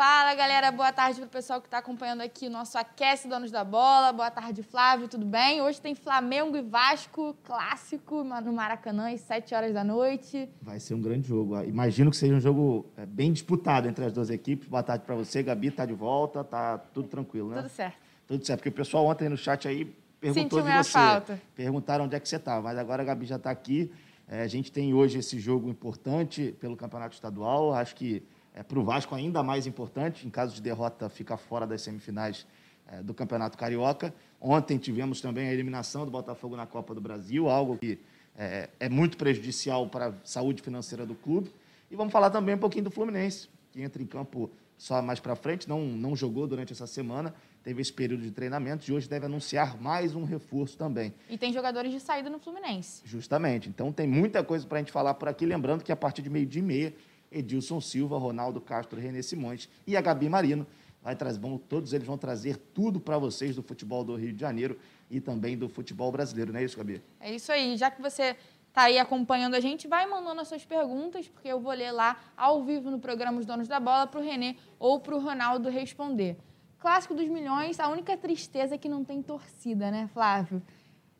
Fala galera, boa tarde para o pessoal que está acompanhando aqui o nosso Aquece Donos da Bola. Boa tarde, Flávio, tudo bem? Hoje tem Flamengo e Vasco, clássico no Maracanã, às 7 horas da noite. Vai ser um grande jogo. Ah, imagino que seja um jogo é, bem disputado entre as duas equipes. Boa tarde para você, Gabi, tá de volta, tá tudo tranquilo, né? Tudo certo. Tudo certo, porque o pessoal ontem no chat aí perguntou Sentiu de você. falta. Perguntaram onde é que você estava, mas agora a Gabi já está aqui. É, a gente tem hoje esse jogo importante pelo Campeonato Estadual. Acho que é, para o Vasco ainda mais importante, em caso de derrota, ficar fora das semifinais é, do Campeonato Carioca. Ontem tivemos também a eliminação do Botafogo na Copa do Brasil, algo que é, é muito prejudicial para a saúde financeira do clube. E vamos falar também um pouquinho do Fluminense, que entra em campo só mais para frente, não, não jogou durante essa semana, teve esse período de treinamento e hoje deve anunciar mais um reforço também. E tem jogadores de saída no Fluminense. Justamente. Então tem muita coisa para a gente falar por aqui. Lembrando que a partir de meio-dia e meia, Edilson Silva, Ronaldo Castro, Renê Simões e a Gabi Marino vai trazer, vão, todos eles vão trazer tudo para vocês do futebol do Rio de Janeiro e também do futebol brasileiro, não é isso, Gabi? É isso aí. Já que você está aí acompanhando a gente, vai mandando as suas perguntas, porque eu vou ler lá ao vivo no programa Os Donos da Bola para o Renê ou para o Ronaldo responder. Clássico dos milhões, a única tristeza é que não tem torcida, né, Flávio?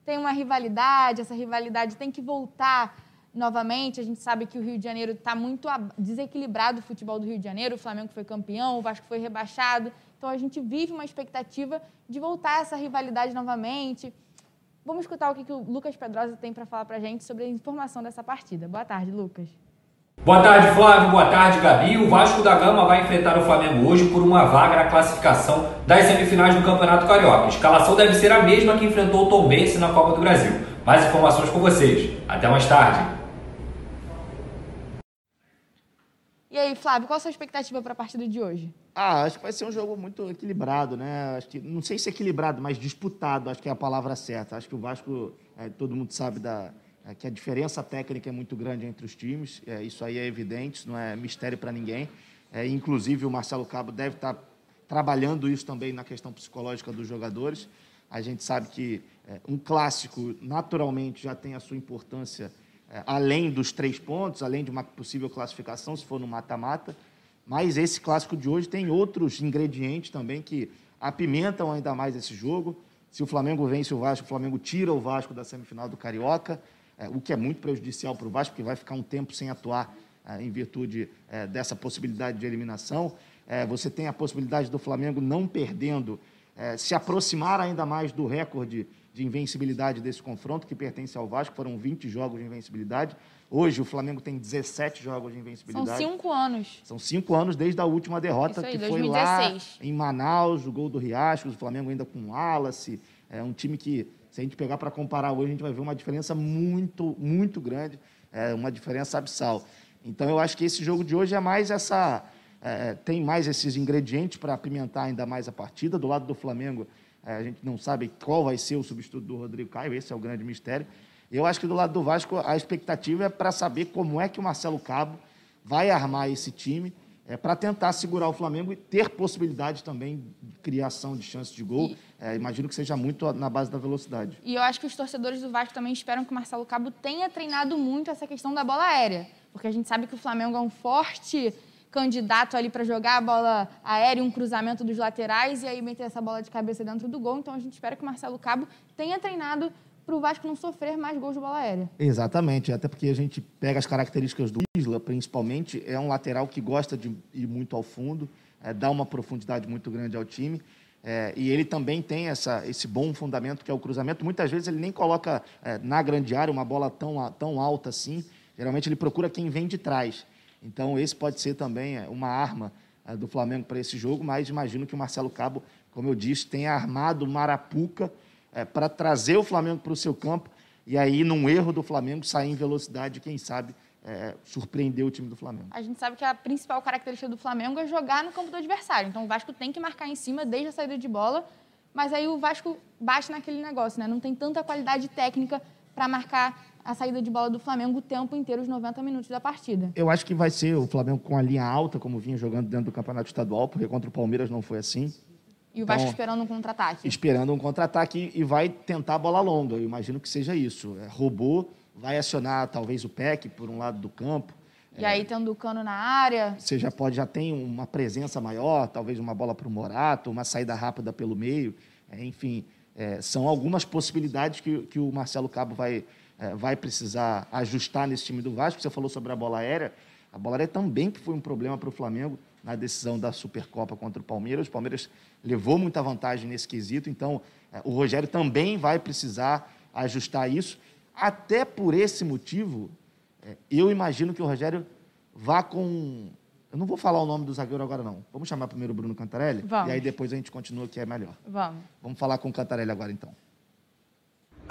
Tem uma rivalidade, essa rivalidade tem que voltar novamente. A gente sabe que o Rio de Janeiro está muito desequilibrado o futebol do Rio de Janeiro. O Flamengo foi campeão, o Vasco foi rebaixado. Então a gente vive uma expectativa de voltar essa rivalidade novamente. Vamos escutar o que, que o Lucas Pedrosa tem para falar para a gente sobre a informação dessa partida. Boa tarde, Lucas. Boa tarde, Flávio. Boa tarde, Gabi. O Vasco da Gama vai enfrentar o Flamengo hoje por uma vaga na classificação das semifinais do Campeonato Carioca. A escalação deve ser a mesma que enfrentou o Tom Bense na Copa do Brasil. Mais informações com vocês. Até mais tarde. E aí, Flávio, qual a sua expectativa para a partida de hoje? Ah, acho que vai ser um jogo muito equilibrado, né? Acho que, não sei se equilibrado, mas disputado, acho que é a palavra certa. Acho que o Vasco, é, todo mundo sabe da, é, que a diferença técnica é muito grande entre os times. É, isso aí é evidente, não é mistério para ninguém. É, inclusive, o Marcelo Cabo deve estar tá trabalhando isso também na questão psicológica dos jogadores. A gente sabe que é, um clássico, naturalmente, já tem a sua importância além dos três pontos, além de uma possível classificação, se for no mata-mata. Mas esse clássico de hoje tem outros ingredientes também que apimentam ainda mais esse jogo. Se o Flamengo vence o Vasco, o Flamengo tira o Vasco da semifinal do Carioca, é, o que é muito prejudicial para o Vasco, porque vai ficar um tempo sem atuar é, em virtude é, dessa possibilidade de eliminação. É, você tem a possibilidade do Flamengo não perdendo, é, se aproximar ainda mais do recorde de invencibilidade desse confronto, que pertence ao Vasco. Foram 20 jogos de invencibilidade. Hoje o Flamengo tem 17 jogos de invencibilidade. São cinco anos. São cinco anos desde a última derrota, aí, que 2016. foi lá em Manaus, o gol do Riacho, o Flamengo ainda com o Wallace. É um time que, se a gente pegar para comparar hoje, a gente vai ver uma diferença muito, muito grande, é uma diferença abissal. Então eu acho que esse jogo de hoje é mais essa. É, tem mais esses ingredientes para apimentar ainda mais a partida. Do lado do Flamengo, é, a gente não sabe qual vai ser o substituto do Rodrigo Caio, esse é o grande mistério. Eu acho que do lado do Vasco a expectativa é para saber como é que o Marcelo Cabo vai armar esse time é, para tentar segurar o Flamengo e ter possibilidade também de criação de chances de gol. É, imagino que seja muito na base da velocidade. E eu acho que os torcedores do Vasco também esperam que o Marcelo Cabo tenha treinado muito essa questão da bola aérea. Porque a gente sabe que o Flamengo é um forte candidato ali para jogar a bola aérea, um cruzamento dos laterais e aí meter essa bola de cabeça dentro do gol. Então a gente espera que o Marcelo Cabo tenha treinado para o Vasco não sofrer mais gols de bola aérea. Exatamente, até porque a gente pega as características do Isla, principalmente, é um lateral que gosta de ir muito ao fundo, é, dá uma profundidade muito grande ao time. É, e ele também tem essa, esse bom fundamento que é o cruzamento. Muitas vezes ele nem coloca é, na grande área uma bola tão, tão alta assim. Geralmente ele procura quem vem de trás. Então, esse pode ser também é, uma arma é, do Flamengo para esse jogo, mas imagino que o Marcelo Cabo, como eu disse, tenha armado Marapuca é, para trazer o Flamengo para o seu campo e aí, num erro do Flamengo, sair em velocidade, quem sabe, é, surpreender o time do Flamengo. A gente sabe que a principal característica do Flamengo é jogar no campo do adversário. Então, o Vasco tem que marcar em cima desde a saída de bola, mas aí o Vasco bate naquele negócio, né? Não tem tanta qualidade técnica para marcar a saída de bola do Flamengo o tempo inteiro, os 90 minutos da partida. Eu acho que vai ser o Flamengo com a linha alta, como vinha jogando dentro do campeonato estadual, porque contra o Palmeiras não foi assim. E o Vasco então, esperando um contra-ataque. Esperando um contra-ataque e vai tentar a bola longa. Eu imagino que seja isso. É, roubou, vai acionar talvez o PEC por um lado do campo. E é, aí tendo o cano na área. Você já pode, já tem uma presença maior, talvez uma bola para o Morato, uma saída rápida pelo meio. É, enfim, é, são algumas possibilidades que, que o Marcelo Cabo vai, vai precisar ajustar nesse time do Vasco. Você falou sobre a bola aérea. A bola aérea também foi um problema para o Flamengo na decisão da Supercopa contra o Palmeiras. O Palmeiras levou muita vantagem nesse quesito, então é, o Rogério também vai precisar ajustar isso. Até por esse motivo, é, eu imagino que o Rogério vá com. Eu não vou falar o nome do zagueiro agora, não. Vamos chamar primeiro o Bruno Cantarelli? Vamos. E aí depois a gente continua, que é melhor. Vamos. Vamos falar com o Cantarelli agora, então.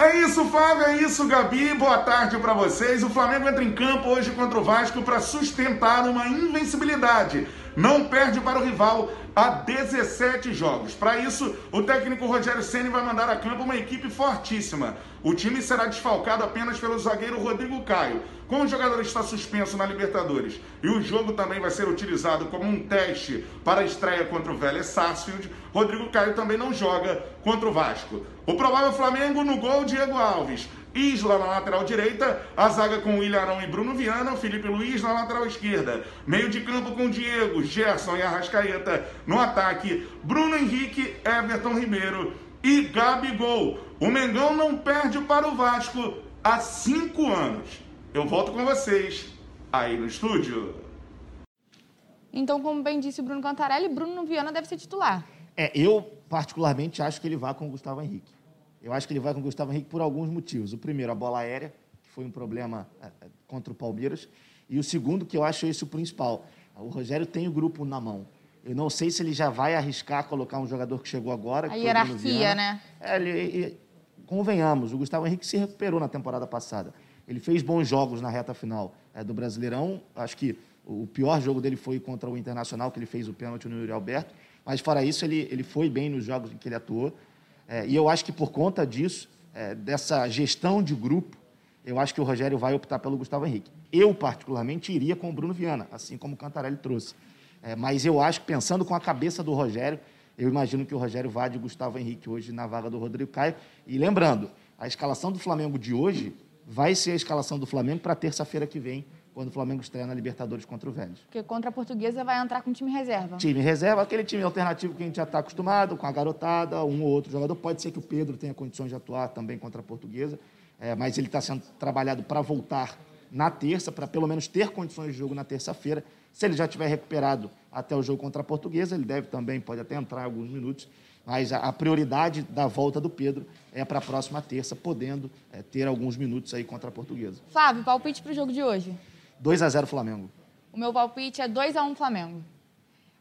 É isso, Fábio, é isso, Gabi. Boa tarde para vocês. O Flamengo entra em campo hoje contra o Vasco para sustentar uma invencibilidade. Não perde para o rival há 17 jogos. Para isso, o técnico Rogério Ceni vai mandar a campo uma equipe fortíssima. O time será desfalcado apenas pelo zagueiro Rodrigo Caio. Como o jogador está suspenso na Libertadores e o jogo também vai ser utilizado como um teste para a estreia contra o Vélez Sarsfield, Rodrigo Caio também não joga contra o Vasco. O provável Flamengo no gol, Diego Alves. Isla na lateral direita, a zaga com William e Bruno Viana, Felipe Luiz na lateral esquerda. Meio de campo com Diego, Gerson e Arrascaeta. No ataque, Bruno Henrique, Everton Ribeiro e Gabigol. O Mengão não perde para o Vasco há cinco anos. Eu volto com vocês aí no estúdio. Então, como bem disse o Bruno Cantarelli, Bruno Viana deve ser titular. É, eu particularmente acho que ele vai com o Gustavo Henrique. Eu acho que ele vai com o Gustavo Henrique por alguns motivos. O primeiro, a bola aérea, que foi um problema é, é, contra o Palmeiras. E o segundo, que eu acho esse o principal. O Rogério tem o grupo na mão. Eu não sei se ele já vai arriscar colocar um jogador que chegou agora. A hierarquia, né? É, ele, ele, convenhamos, o Gustavo Henrique se recuperou na temporada passada. Ele fez bons jogos na reta final é, do Brasileirão. Acho que o pior jogo dele foi contra o Internacional, que ele fez o pênalti no Yuri Alberto. Mas, fora isso, ele, ele foi bem nos jogos em que ele atuou. É, e eu acho que por conta disso, é, dessa gestão de grupo, eu acho que o Rogério vai optar pelo Gustavo Henrique. Eu, particularmente, iria com o Bruno Viana, assim como o Cantarelli trouxe. É, mas eu acho pensando com a cabeça do Rogério, eu imagino que o Rogério vá de Gustavo Henrique hoje na vaga do Rodrigo Caio. E lembrando, a escalação do Flamengo de hoje vai ser a escalação do Flamengo para terça-feira que vem, quando o Flamengo estreia na Libertadores contra o Vélez. Porque contra a Portuguesa vai entrar com time reserva. Time reserva, aquele time alternativo que a gente já está acostumado, com a garotada, um ou outro jogador. Pode ser que o Pedro tenha condições de atuar também contra a Portuguesa, é, mas ele está sendo trabalhado para voltar na terça, para pelo menos ter condições de jogo na terça-feira. Se ele já tiver recuperado até o jogo contra a Portuguesa, ele deve também, pode até entrar alguns minutos, mas a, a prioridade da volta do Pedro é para a próxima terça, podendo é, ter alguns minutos aí contra a Portuguesa. Flávio, palpite para o jogo de hoje? 2 a 0 Flamengo. O meu palpite é 2 a 1 Flamengo.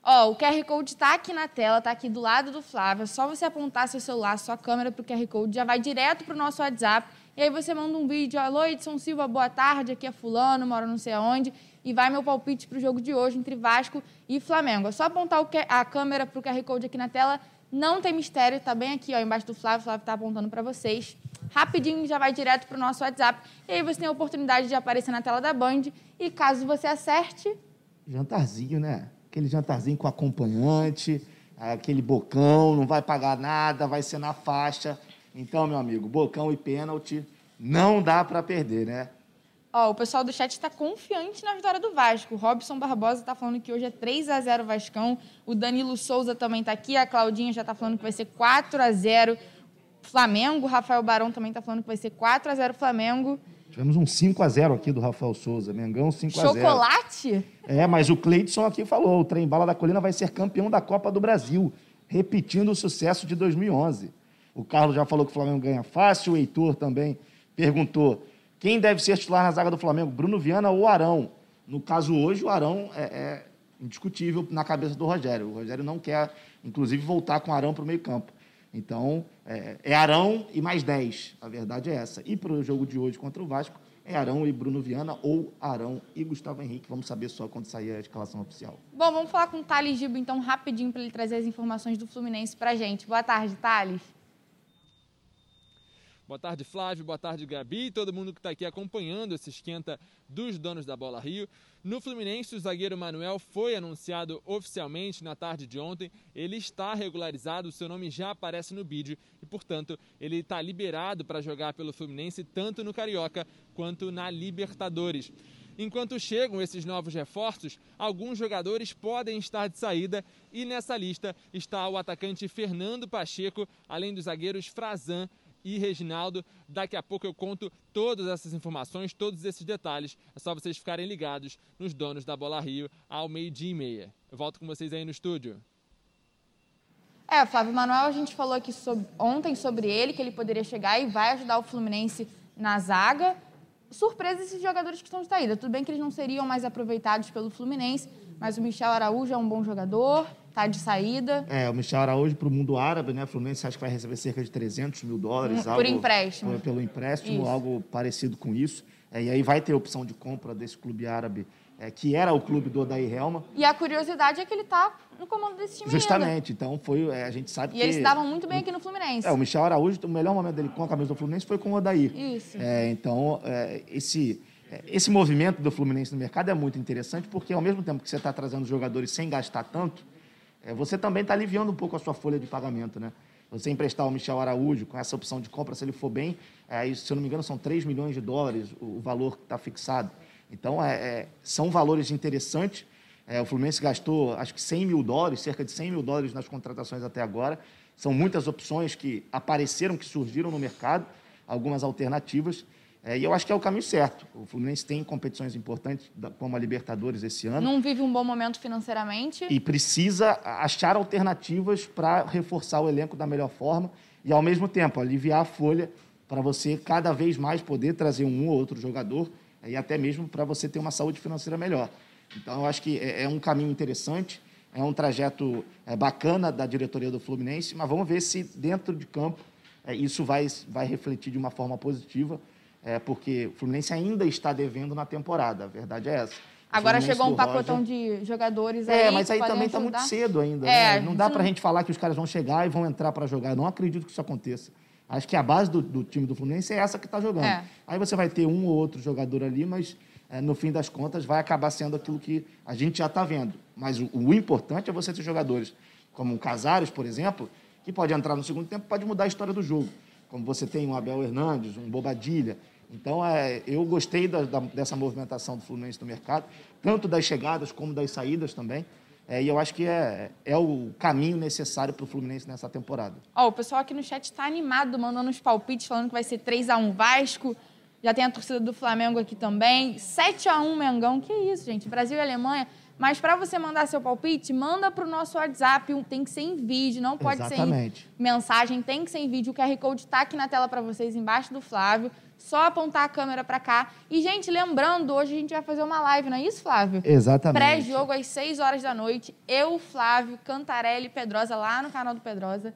Ó, o QR Code está aqui na tela, está aqui do lado do Flávio. É só você apontar seu celular, sua câmera para o QR Code, já vai direto para o nosso WhatsApp. E aí você manda um vídeo, alô, Edson Silva, boa tarde, aqui é fulano, moro não sei aonde e vai meu palpite para o jogo de hoje entre Vasco e Flamengo. É só apontar a câmera para o QR Code aqui na tela. Não tem mistério, está bem aqui, ó, embaixo do Flávio. O Flávio está apontando para vocês. Rapidinho já vai direto para o nosso WhatsApp. E aí você tem a oportunidade de aparecer na tela da Band. E caso você acerte. Jantarzinho, né? Aquele jantarzinho com acompanhante, aquele bocão, não vai pagar nada, vai ser na faixa. Então, meu amigo, bocão e pênalti não dá para perder, né? Ó, o pessoal do chat está confiante na vitória do Vasco. O Robson Barbosa está falando que hoje é 3 a 0 Vascão. O Danilo Souza também está aqui. A Claudinha já está falando que vai ser 4 a 0 Flamengo. O Rafael Barão também está falando que vai ser 4 a 0 Flamengo. Tivemos um 5 a 0 aqui do Rafael Souza. Mengão 5 a 0 Chocolate? É, mas o Cleidson aqui falou: o Trem Bala da Colina vai ser campeão da Copa do Brasil, repetindo o sucesso de 2011. O Carlos já falou que o Flamengo ganha fácil. O Heitor também perguntou quem deve ser titular na zaga do Flamengo, Bruno Viana ou Arão? No caso hoje, o Arão é, é indiscutível na cabeça do Rogério. O Rogério não quer, inclusive, voltar com Arão para o meio campo. Então, é, é, Arão e mais 10. A verdade é essa. E para o jogo de hoje contra o Vasco, é Arão e Bruno Viana ou Arão e Gustavo Henrique. Vamos saber só quando sair a escalação oficial. Bom, vamos falar com o Thales Gibo, então, rapidinho, para ele trazer as informações do Fluminense para gente. Boa tarde, Thales. Boa tarde, Flávio. Boa tarde, Gabi e todo mundo que está aqui acompanhando esse esquenta dos donos da Bola Rio. No Fluminense, o zagueiro Manuel foi anunciado oficialmente na tarde de ontem. Ele está regularizado, o seu nome já aparece no vídeo e, portanto, ele está liberado para jogar pelo Fluminense tanto no Carioca quanto na Libertadores. Enquanto chegam esses novos reforços, alguns jogadores podem estar de saída e nessa lista está o atacante Fernando Pacheco, além dos zagueiros Frazan e Reginaldo. Daqui a pouco eu conto todas essas informações, todos esses detalhes. É só vocês ficarem ligados nos donos da Bola Rio ao meio-dia e meia. Eu volto com vocês aí no estúdio. É, Flávio Manuel, a gente falou aqui sobre, ontem sobre ele, que ele poderia chegar e vai ajudar o Fluminense na zaga. Surpresa esses jogadores que estão de saída. Tudo bem que eles não seriam mais aproveitados pelo Fluminense, mas o Michel Araújo é um bom jogador, tá de saída. É, o Michel Araújo para o mundo árabe, né? O Fluminense acho que vai receber cerca de 300 mil dólares. Por algo, empréstimo. Por, pelo empréstimo, isso. algo parecido com isso. É, e aí vai ter opção de compra desse clube árabe é, que era o clube do Odair Helma. E a curiosidade é que ele está no comando desse time Justamente, ainda. então foi, é, a gente sabe e que... E eles estavam muito bem aqui no Fluminense. É, o Michel Araújo, o melhor momento dele com a camisa do Fluminense foi com o Odair. Isso. É, então, é, esse, é, esse movimento do Fluminense no mercado é muito interessante, porque ao mesmo tempo que você está trazendo jogadores sem gastar tanto, é, você também está aliviando um pouco a sua folha de pagamento, né? Você emprestar o Michel Araújo com essa opção de compra, se ele for bem, é, se eu não me engano, são 3 milhões de dólares o, o valor que está fixado. Então, é, é, são valores interessantes. É, o Fluminense gastou, acho que 100 mil dólares, cerca de 100 mil dólares nas contratações até agora. São muitas opções que apareceram, que surgiram no mercado, algumas alternativas. É, e eu acho que é o caminho certo. O Fluminense tem competições importantes, como a Libertadores esse ano. Não vive um bom momento financeiramente. E precisa achar alternativas para reforçar o elenco da melhor forma e, ao mesmo tempo, aliviar a folha para você cada vez mais poder trazer um ou outro jogador e até mesmo para você ter uma saúde financeira melhor. Então, eu acho que é, é um caminho interessante, é um trajeto é, bacana da diretoria do Fluminense, mas vamos ver se dentro de campo é, isso vai, vai refletir de uma forma positiva, é, porque o Fluminense ainda está devendo na temporada, a verdade é essa. Agora chegou um pacotão Roger... de jogadores aí. É, mas aí também está muito cedo ainda. É, né? Não dá para a gente falar que os caras vão chegar e vão entrar para jogar. Eu não acredito que isso aconteça. Acho que a base do, do time do Fluminense é essa que está jogando. É. Aí você vai ter um ou outro jogador ali, mas é, no fim das contas vai acabar sendo aquilo que a gente já está vendo. Mas o, o, importante é você ter jogadores como o Casares, por exemplo, que pode entrar no segundo tempo pode mudar a história do jogo. Como você tem um Abel Hernandes, um Bobadilha. Então, é, eu gostei da, da, dessa movimentação do Fluminense no mercado, tanto das chegadas como das saídas também. É, e eu acho que é, é o caminho necessário para o Fluminense nessa temporada. Ó, o pessoal aqui no chat está animado, mandando uns palpites, falando que vai ser 3 a 1 Vasco. Já tem a torcida do Flamengo aqui também. 7 a 1 Mengão. Que isso, gente? Brasil e Alemanha. Mas para você mandar seu palpite, manda para o nosso WhatsApp. Tem que ser em vídeo, não pode Exatamente. ser em mensagem. Tem que ser em vídeo. O QR Code está aqui na tela para vocês, embaixo do Flávio. Só apontar a câmera para cá. E, gente, lembrando, hoje a gente vai fazer uma live, não é isso, Flávio? Exatamente. Pré-jogo às 6 horas da noite. Eu, Flávio, Cantarelli e Pedrosa lá no canal do Pedrosa.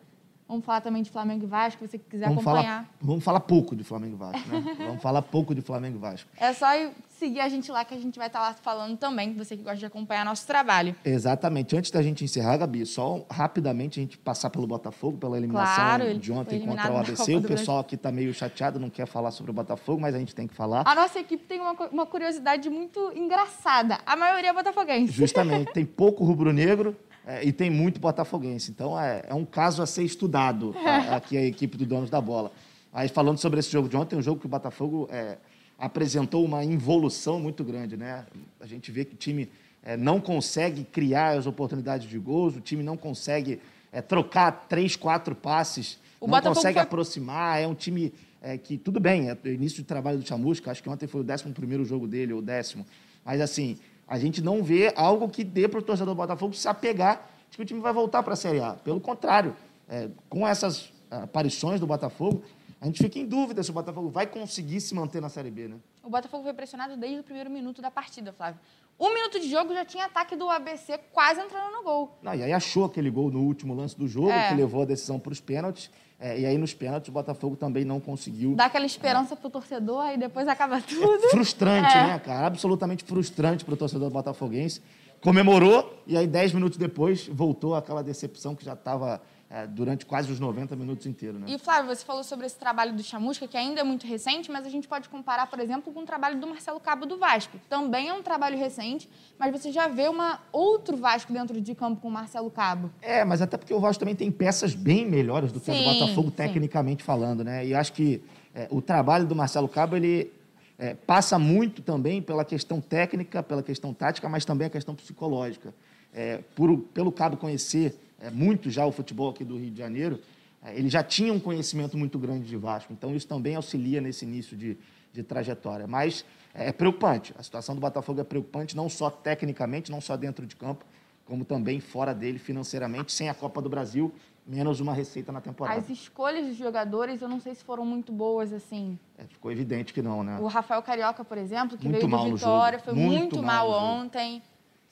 Vamos falar também de Flamengo e Vasco, se você quiser vamos acompanhar. Falar, vamos falar pouco de Flamengo e Vasco, né? vamos falar pouco de Flamengo e Vasco. É só seguir a gente lá que a gente vai estar lá falando também, você que gosta de acompanhar nosso trabalho. Exatamente. Antes da gente encerrar, Gabi, só rapidamente a gente passar pelo Botafogo, pela eliminação claro, de ontem contra o ABC. O pessoal aqui está meio chateado, não quer falar sobre o Botafogo, mas a gente tem que falar. A nossa equipe tem uma, uma curiosidade muito engraçada. A maioria é botafoguense. Justamente. Tem pouco rubro-negro, é, e tem muito botafoguense. Então é, é um caso a ser estudado a, aqui a equipe do Donos da Bola. Aí falando sobre esse jogo de ontem, um jogo que o Botafogo é, apresentou uma involução muito grande, né? A gente vê que o time é, não consegue criar as oportunidades de gols, o time não consegue é, trocar três, quatro passes, o não Botafogo consegue foi... aproximar. É um time é, que, tudo bem, é o início de trabalho do Chamusca, acho que ontem foi o décimo primeiro jogo dele, ou o décimo. Mas, assim, a gente não vê algo que dê para o torcedor do Botafogo se apegar de que o time vai voltar para a Série A. Pelo contrário, é, com essas aparições do Botafogo, a gente fica em dúvida se o Botafogo vai conseguir se manter na Série B, né? O Botafogo foi pressionado desde o primeiro minuto da partida, Flávio. Um minuto de jogo já tinha ataque do ABC quase entrando no gol. Não, e aí achou aquele gol no último lance do jogo, é. que levou a decisão para os pênaltis. É, e aí nos pênaltis o Botafogo também não conseguiu. Dá aquela esperança é. pro torcedor e depois acaba tudo. É frustrante, é. né, cara? Absolutamente frustrante pro torcedor botafoguense. Comemorou e aí dez minutos depois voltou aquela decepção que já estava é, durante quase os 90 minutos inteiros. Né? E, Flávio, você falou sobre esse trabalho do Chamusca, que ainda é muito recente, mas a gente pode comparar, por exemplo, com o trabalho do Marcelo Cabo do Vasco. Também é um trabalho recente, mas você já vê uma outro Vasco dentro de campo com o Marcelo Cabo. É, mas até porque o Vasco também tem peças bem melhores do que sim, o do Botafogo, tecnicamente sim. falando, né? E acho que é, o trabalho do Marcelo Cabo, ele é, passa muito também pela questão técnica, pela questão tática, mas também a questão psicológica. É, por, pelo Cabo conhecer é, muito já o futebol aqui do Rio de Janeiro, é, ele já tinha um conhecimento muito grande de Vasco. Então, isso também auxilia nesse início de, de trajetória. Mas é preocupante. A situação do Botafogo é preocupante, não só tecnicamente, não só dentro de campo, como também fora dele financeiramente, sem a Copa do Brasil, menos uma receita na temporada. As escolhas dos jogadores, eu não sei se foram muito boas, assim. É, ficou evidente que não, né? O Rafael Carioca, por exemplo, que muito veio do Vitória, foi muito, muito mal, mal ontem.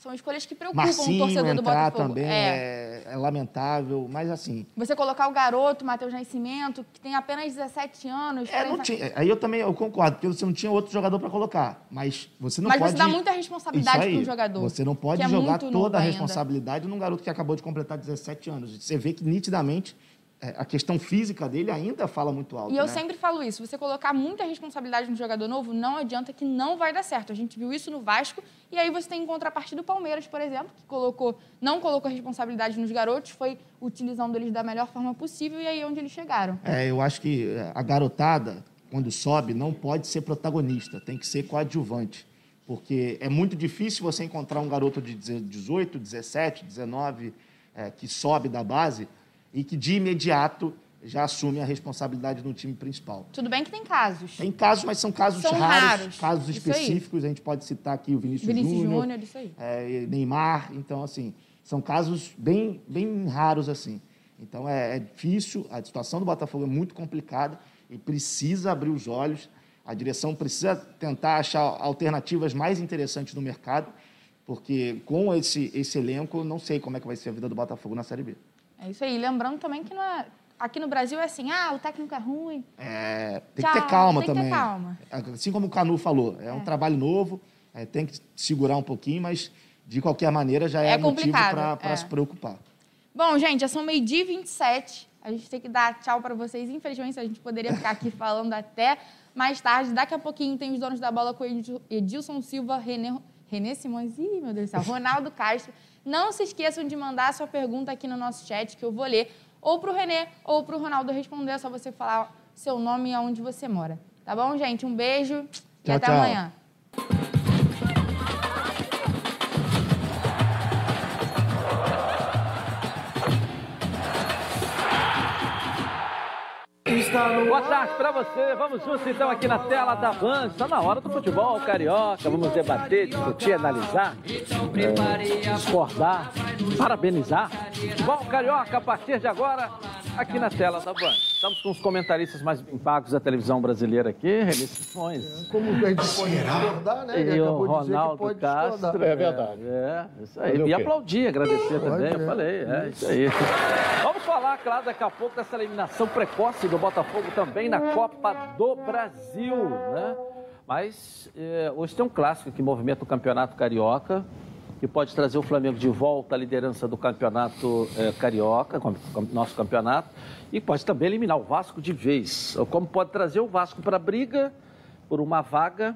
São escolhas que preocupam Marcinho o torcedor do Botafogo. também é. é. é. lamentável, mas assim... Você colocar o garoto, Matheus Nascimento, que tem apenas 17 anos... É, não tinha, aí eu também eu concordo, porque você não tinha outro jogador para colocar, mas você não mas pode... Mas você dá muita responsabilidade para o jogador. Você não pode é jogar toda a responsabilidade ainda. num garoto que acabou de completar 17 anos. Você vê que nitidamente é, a questão física dele ainda fala muito alto. E eu né? sempre falo isso: você colocar muita responsabilidade no jogador novo, não adianta que não vai dar certo. A gente viu isso no Vasco, e aí você tem em contrapartida do Palmeiras, por exemplo, que colocou, não colocou a responsabilidade nos garotos, foi utilizando eles da melhor forma possível, e aí é onde eles chegaram. É, eu acho que é, a garotada, quando sobe, não pode ser protagonista, tem que ser coadjuvante. Porque é muito difícil você encontrar um garoto de 18, 17, 19, é, que sobe da base e que de imediato já assume a responsabilidade no time principal. Tudo bem que tem casos. Tem casos, mas são casos são raros, raros, casos isso específicos. Aí. A gente pode citar aqui o Vinícius, Vinícius Júnior, Júnior isso aí. É, Neymar. Então, assim, são casos bem, bem raros assim. Então, é, é difícil. A situação do Botafogo é muito complicada e precisa abrir os olhos. A direção precisa tentar achar alternativas mais interessantes no mercado, porque com esse, esse elenco, não sei como é que vai ser a vida do Botafogo na Série B. É isso aí. Lembrando também que é... aqui no Brasil é assim, ah, o técnico é ruim. É, tem Tchau, que ter calma tem também. Tem que ter calma. Assim como o Canu falou, é, é. um trabalho novo, é, tem que segurar um pouquinho, mas de qualquer maneira já é, é motivo para é. se preocupar. Bom, gente, já são meio-dia e 27. A gente tem que dar tchau para vocês. Infelizmente, a gente poderia ficar aqui falando até mais tarde. Daqui a pouquinho tem os donos da bola com Edilson Silva, René, René Simões, ih, meu Deus do céu, Ronaldo Castro. Não se esqueçam de mandar sua pergunta aqui no nosso chat, que eu vou ler, ou para o Renê ou para o Ronaldo responder. É só você falar seu nome e aonde você mora. Tá bom, gente? Um beijo tchau, e até tchau. amanhã. Boa tarde para você. Vamos juntos então aqui na tela da Band. Está na hora do futebol carioca. Vamos debater, discutir, analisar, é, discordar, parabenizar. Futebol carioca a partir de agora aqui na tela da Band. Estamos com os comentaristas mais bem pagos da televisão brasileira aqui, René Simões. É, como a gente pode discordar, né? Ele e o Ronaldo Castro. É verdade. É, isso aí. E aplaudir, agradecer também, eu falei, é isso aí. Vamos falar, claro, daqui a pouco dessa eliminação precoce do Botafogo também na Copa do Brasil, né? Mas é, hoje tem um clássico que movimenta o Campeonato Carioca que pode trazer o Flamengo de volta à liderança do campeonato é, carioca, nosso campeonato, e pode também eliminar o Vasco de vez. Como pode trazer o Vasco para a briga por uma vaga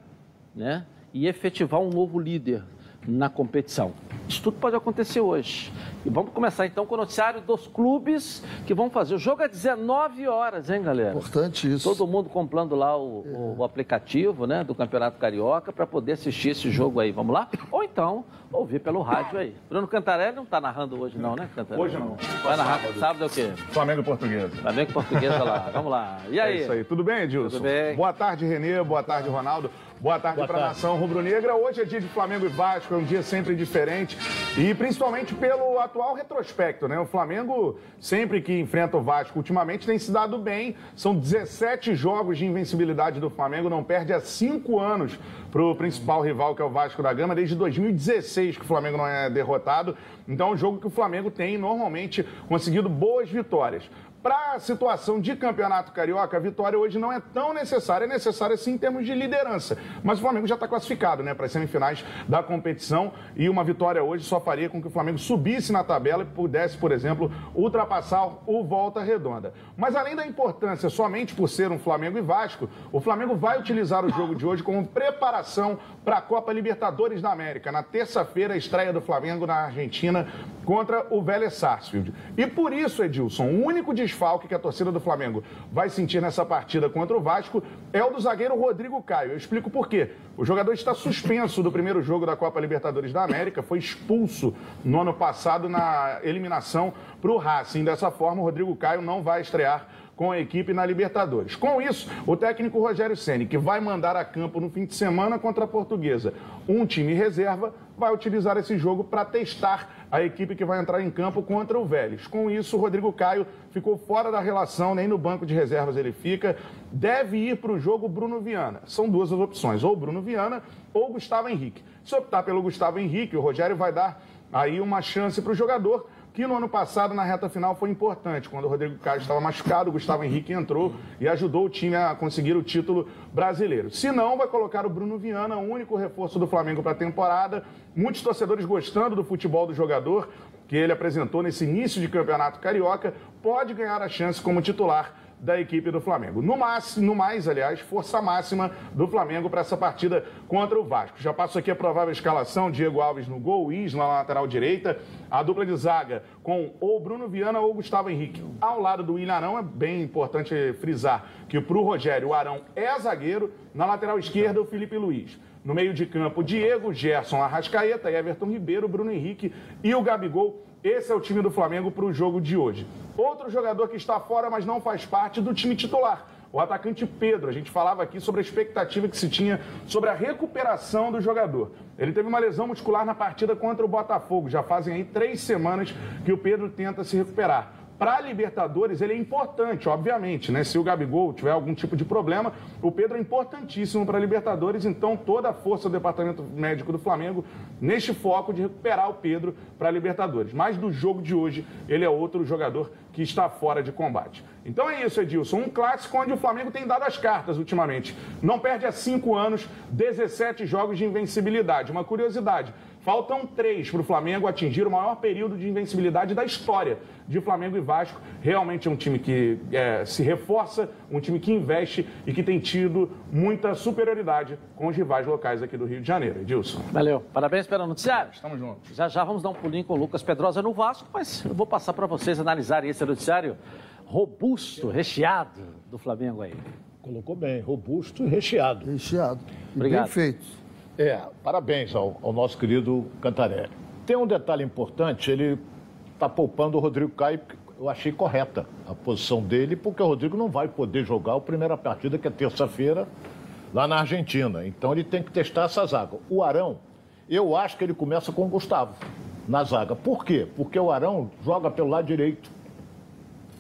né, e efetivar um novo líder na competição. Isso tudo pode acontecer hoje. E vamos começar então com o noticiário dos clubes que vão fazer. O jogo é 19 horas, hein, galera? Importante isso. Todo mundo comprando lá o, é. o, aplicativo né, do Campeonato Carioca para poder assistir esse jogo aí. Vamos lá? Ou então ouvir pelo rádio aí. Bruno Cantarelli não está narrando hoje, não, né, Cantarelli? Hoje não. Vai narrar sábado é o quê? Flamengo Portuguesa. Flamengo Portuguesa lá. Vamos lá. E aí? É isso aí. Tudo bem, Edilson? Tudo bem. Boa tarde, Renê. Boa tarde, Ronaldo. Boa tarde para a nação rubro-negra. Hoje é dia de Flamengo e Vasco, é um dia sempre diferente e principalmente pelo atual retrospecto, né? O Flamengo, sempre que enfrenta o Vasco, ultimamente tem se dado bem. São 17 jogos de invencibilidade do Flamengo, não perde há cinco anos para o principal rival, que é o Vasco da Gama, desde 2016 que o Flamengo não é derrotado. Então é um jogo que o Flamengo tem normalmente conseguido boas vitórias. Para a situação de campeonato carioca, a vitória hoje não é tão necessária. É necessária sim em termos de liderança. Mas o Flamengo já está classificado né, para as semifinais da competição. E uma vitória hoje só faria com que o Flamengo subisse na tabela e pudesse, por exemplo, ultrapassar o Volta Redonda. Mas além da importância somente por ser um Flamengo e Vasco, o Flamengo vai utilizar o jogo de hoje como preparação para a Copa Libertadores da América. Na terça-feira, a estreia do Flamengo na Argentina contra o Vélez Sarsfield. E por isso, Edilson, o único desfalque que a torcida do Flamengo vai sentir nessa partida contra o Vasco é o do zagueiro Rodrigo Caio. Eu explico por quê. O jogador está suspenso do primeiro jogo da Copa Libertadores da América, foi expulso no ano passado na eliminação para o Racing. Dessa forma, o Rodrigo Caio não vai estrear com a equipe na Libertadores. Com isso, o técnico Rogério Ceni, que vai mandar a campo no fim de semana contra a Portuguesa, um time reserva, vai utilizar esse jogo para testar a equipe que vai entrar em campo contra o Vélez. Com isso, o Rodrigo Caio ficou fora da relação, nem no banco de reservas ele fica. Deve ir para o jogo Bruno Viana. São duas as opções, ou Bruno Viana ou Gustavo Henrique. Se optar pelo Gustavo Henrique, o Rogério vai dar aí uma chance para o jogador que no ano passado, na reta final, foi importante. Quando o Rodrigo Caio estava machucado, o Gustavo Henrique entrou e ajudou o time a conseguir o título brasileiro. Se não, vai colocar o Bruno Viana, o único reforço do Flamengo para a temporada. Muitos torcedores gostando do futebol do jogador que ele apresentou nesse início de campeonato carioca, pode ganhar a chance como titular da equipe do Flamengo. No, máximo, no mais, aliás, força máxima do Flamengo para essa partida contra o Vasco. Já passo aqui a provável escalação: Diego Alves no gol, Isla na lateral direita, a dupla de zaga com ou Bruno Viana ou Gustavo Henrique. Ao lado do William Arão, é bem importante frisar que para o Rogério, o Arão é zagueiro, na lateral esquerda, o Felipe Luiz. No meio de campo, Diego, Gerson, Arrascaeta, Everton Ribeiro, Bruno Henrique e o Gabigol esse é o time do Flamengo para o jogo de hoje. Outro jogador que está fora, mas não faz parte do time titular. O atacante Pedro, a gente falava aqui sobre a expectativa que se tinha sobre a recuperação do jogador. Ele teve uma lesão muscular na partida contra o Botafogo. Já fazem aí três semanas que o Pedro tenta se recuperar. Para a Libertadores, ele é importante, obviamente, né? Se o Gabigol tiver algum tipo de problema, o Pedro é importantíssimo para a Libertadores, então toda a força do departamento médico do Flamengo neste foco de recuperar o Pedro para a Libertadores. Mas do jogo de hoje, ele é outro jogador que está fora de combate. Então é isso, Edilson. Um clássico onde o Flamengo tem dado as cartas ultimamente. Não perde há cinco anos, 17 jogos de invencibilidade. Uma curiosidade: Faltam três para o Flamengo atingir o maior período de invencibilidade da história de Flamengo e Vasco. Realmente é um time que é, se reforça, um time que investe e que tem tido muita superioridade com os rivais locais aqui do Rio de Janeiro. Edilson. Valeu. Parabéns pelo noticiário. Estamos juntos. Já já vamos dar um pulinho com o Lucas Pedrosa no Vasco, mas eu vou passar para vocês analisarem esse noticiário robusto, recheado do Flamengo aí. Colocou bem, robusto e recheado. Recheado. Obrigado. Bem feito. É, parabéns ao, ao nosso querido Cantarelli. Tem um detalhe importante, ele está poupando o Rodrigo Caio, eu achei correta a posição dele, porque o Rodrigo não vai poder jogar a primeira partida, que é terça-feira, lá na Argentina. Então ele tem que testar essa zaga. O Arão, eu acho que ele começa com o Gustavo na zaga. Por quê? Porque o Arão joga pelo lado direito.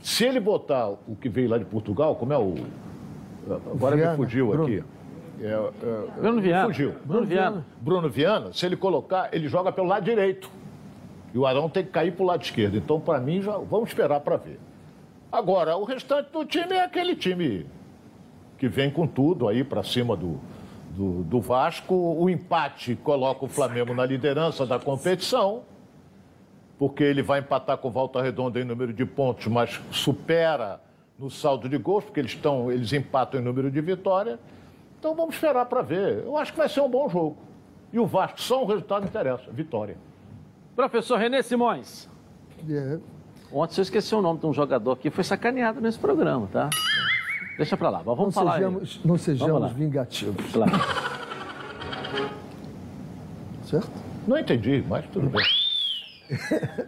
Se ele botar o que veio lá de Portugal, como é o. Agora Viana, me fugiu Bruno. aqui. É, é, Bruno Viana. Fugiu. Bruno Viana. Bruno Viana, se ele colocar, ele joga pelo lado direito. E o Arão tem que cair para o lado esquerdo. Então, para mim, já vamos esperar para ver. Agora, o restante do time é aquele time que vem com tudo aí para cima do, do, do Vasco. O empate coloca o Flamengo na liderança da competição, porque ele vai empatar com o Volta Redonda em número de pontos, mas supera no saldo de gols, porque eles, estão, eles empatam em número de vitória. Então vamos esperar para ver. Eu acho que vai ser um bom jogo. E o Vasco, só um resultado interessa, vitória. Professor Renê Simões. É, Ontem você esqueceu o nome de um jogador que foi sacaneado nesse programa, tá? Deixa pra lá, mas não vamos falar. aí. sejamos, não sejamos vingativos, Claro. certo? Não entendi, mas tudo bem.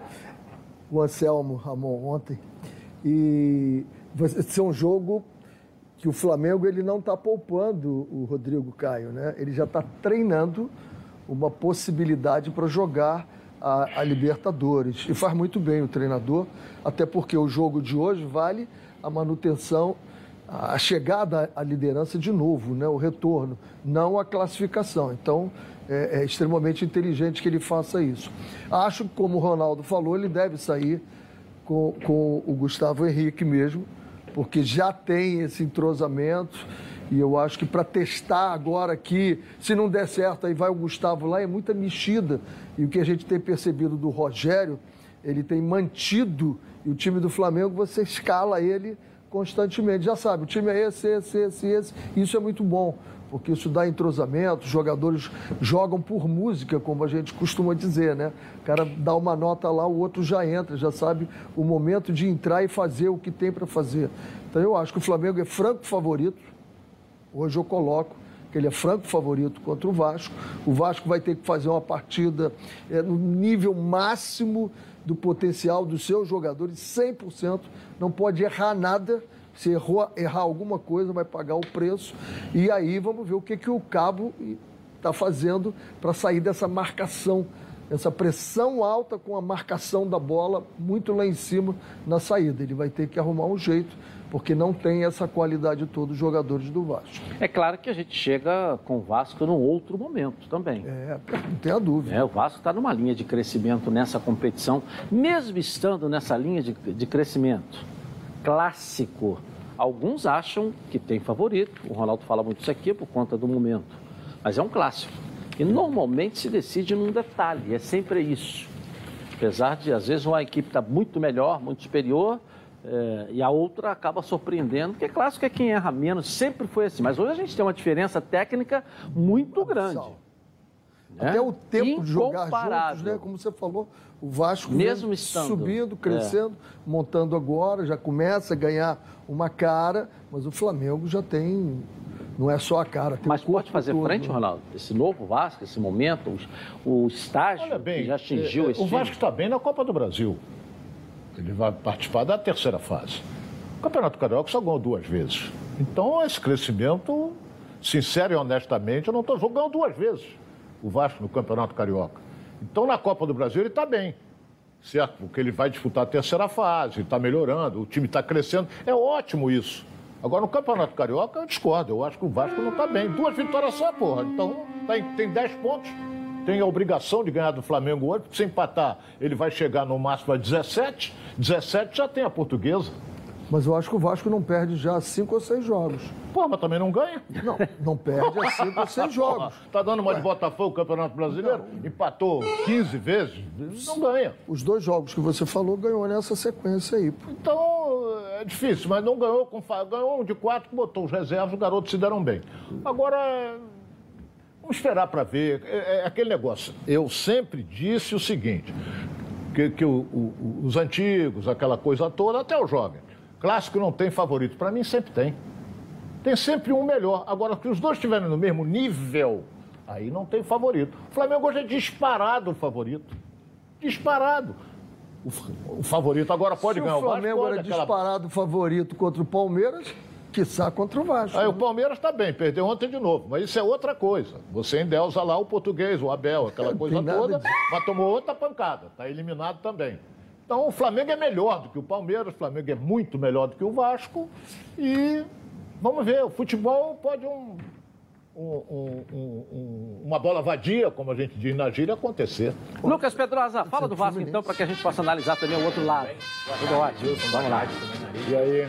o Anselmo Ramon ontem. E vai ser um jogo que o Flamengo ele não está poupando o Rodrigo Caio, né? Ele já está treinando uma possibilidade para jogar a, a Libertadores. E faz muito bem o treinador, até porque o jogo de hoje vale a manutenção, a chegada à liderança de novo, né? o retorno, não a classificação. Então, é, é extremamente inteligente que ele faça isso. Acho que, como o Ronaldo falou, ele deve sair com, com o Gustavo Henrique mesmo, porque já tem esse entrosamento. E eu acho que para testar agora aqui, se não der certo, aí vai o Gustavo lá, é muita mexida. E o que a gente tem percebido do Rogério, ele tem mantido, e o time do Flamengo, você escala ele constantemente. Já sabe, o time é esse, esse, esse, esse. Isso é muito bom. Porque isso dá entrosamento, os jogadores jogam por música, como a gente costuma dizer, né? O cara dá uma nota lá, o outro já entra, já sabe o momento de entrar e fazer o que tem para fazer. Então eu acho que o Flamengo é franco favorito. Hoje eu coloco que ele é franco favorito contra o Vasco. O Vasco vai ter que fazer uma partida é, no nível máximo do potencial dos seus jogadores, 100%. Não pode errar nada. Se errou, errar alguma coisa, vai pagar o preço. E aí vamos ver o que, que o Cabo está fazendo para sair dessa marcação, essa pressão alta com a marcação da bola muito lá em cima na saída. Ele vai ter que arrumar um jeito porque não tem essa qualidade toda os jogadores do Vasco. É claro que a gente chega com o Vasco num outro momento também. É, não tem a dúvida. É, o Vasco está numa linha de crescimento nessa competição, mesmo estando nessa linha de, de crescimento clássico. Alguns acham que tem favorito, o Ronaldo fala muito isso aqui por conta do momento, mas é um clássico. E normalmente se decide num detalhe, é sempre isso. Apesar de, às vezes, uma equipe estar tá muito melhor, muito superior, é, e a outra acaba surpreendendo, porque é clássico é quem erra menos, sempre foi assim. Mas hoje a gente tem uma diferença técnica muito grande. Né? Até o tempo de jogar juntos, né? Como você falou, o Vasco Mesmo estando, subindo, crescendo, é. montando agora, já começa a ganhar uma cara, mas o Flamengo já tem não é só a cara. Mas pode fazer todo, frente, né? Ronaldo? Esse novo Vasco, esse momento, o, o estágio bem, que já atingiu é, esse O Vasco está bem na Copa do Brasil. Ele vai participar da terceira fase. O Campeonato Carioca só ganhou duas vezes. Então, esse crescimento, sincero e honestamente, eu não estou jogando duas vezes o Vasco no Campeonato Carioca. Então, na Copa do Brasil, ele está bem. Certo? Porque ele vai disputar a terceira fase, está melhorando, o time está crescendo. É ótimo isso. Agora, no Campeonato Carioca, eu discordo. Eu acho que o Vasco não está bem. Duas vitórias só, porra. Então, tem 10 pontos tem a obrigação de ganhar do Flamengo hoje, porque se empatar, ele vai chegar no máximo a 17. 17 já tem a portuguesa. Mas eu acho que o Vasco não perde já cinco ou seis jogos. Pô, mas também não ganha? Não, não perde a cinco ou seis jogos. tá dando uma Ué. de Botafogo, Campeonato Brasileiro? Não. Empatou 15 vezes? Não ganha. Os dois jogos que você falou ganhou nessa sequência aí. Então, é difícil, mas não ganhou com ganhou um de quatro, botou os reservas, os garotos se deram bem. Agora, Vamos esperar para ver. É, é, aquele negócio. Eu sempre disse o seguinte: que, que o, o, os antigos, aquela coisa toda, até o jovem. Clássico não tem favorito. Para mim, sempre tem. Tem sempre um melhor. Agora, que os dois estiverem no mesmo nível, aí não tem favorito. O Flamengo hoje é disparado o favorito. Disparado. O, o favorito agora pode Se ganhar o Flamengo. O Flamengo era aquela... disparado favorito contra o Palmeiras quiçá contra o Vasco. Aí né? o Palmeiras está bem, perdeu ontem de novo, mas isso é outra coisa. Você endeusa lá o português, o Abel, aquela coisa toda, mas tomou outra pancada, está eliminado também. Então o Flamengo é melhor do que o Palmeiras, o Flamengo é muito melhor do que o Vasco e vamos ver, o futebol pode um, um, um, uma bola vadia, como a gente diz na gíria, acontecer. Lucas Pedrosa, fala do Vasco então, para que a gente possa analisar também o outro lado. Tudo ótimo, vamos lá. E aí?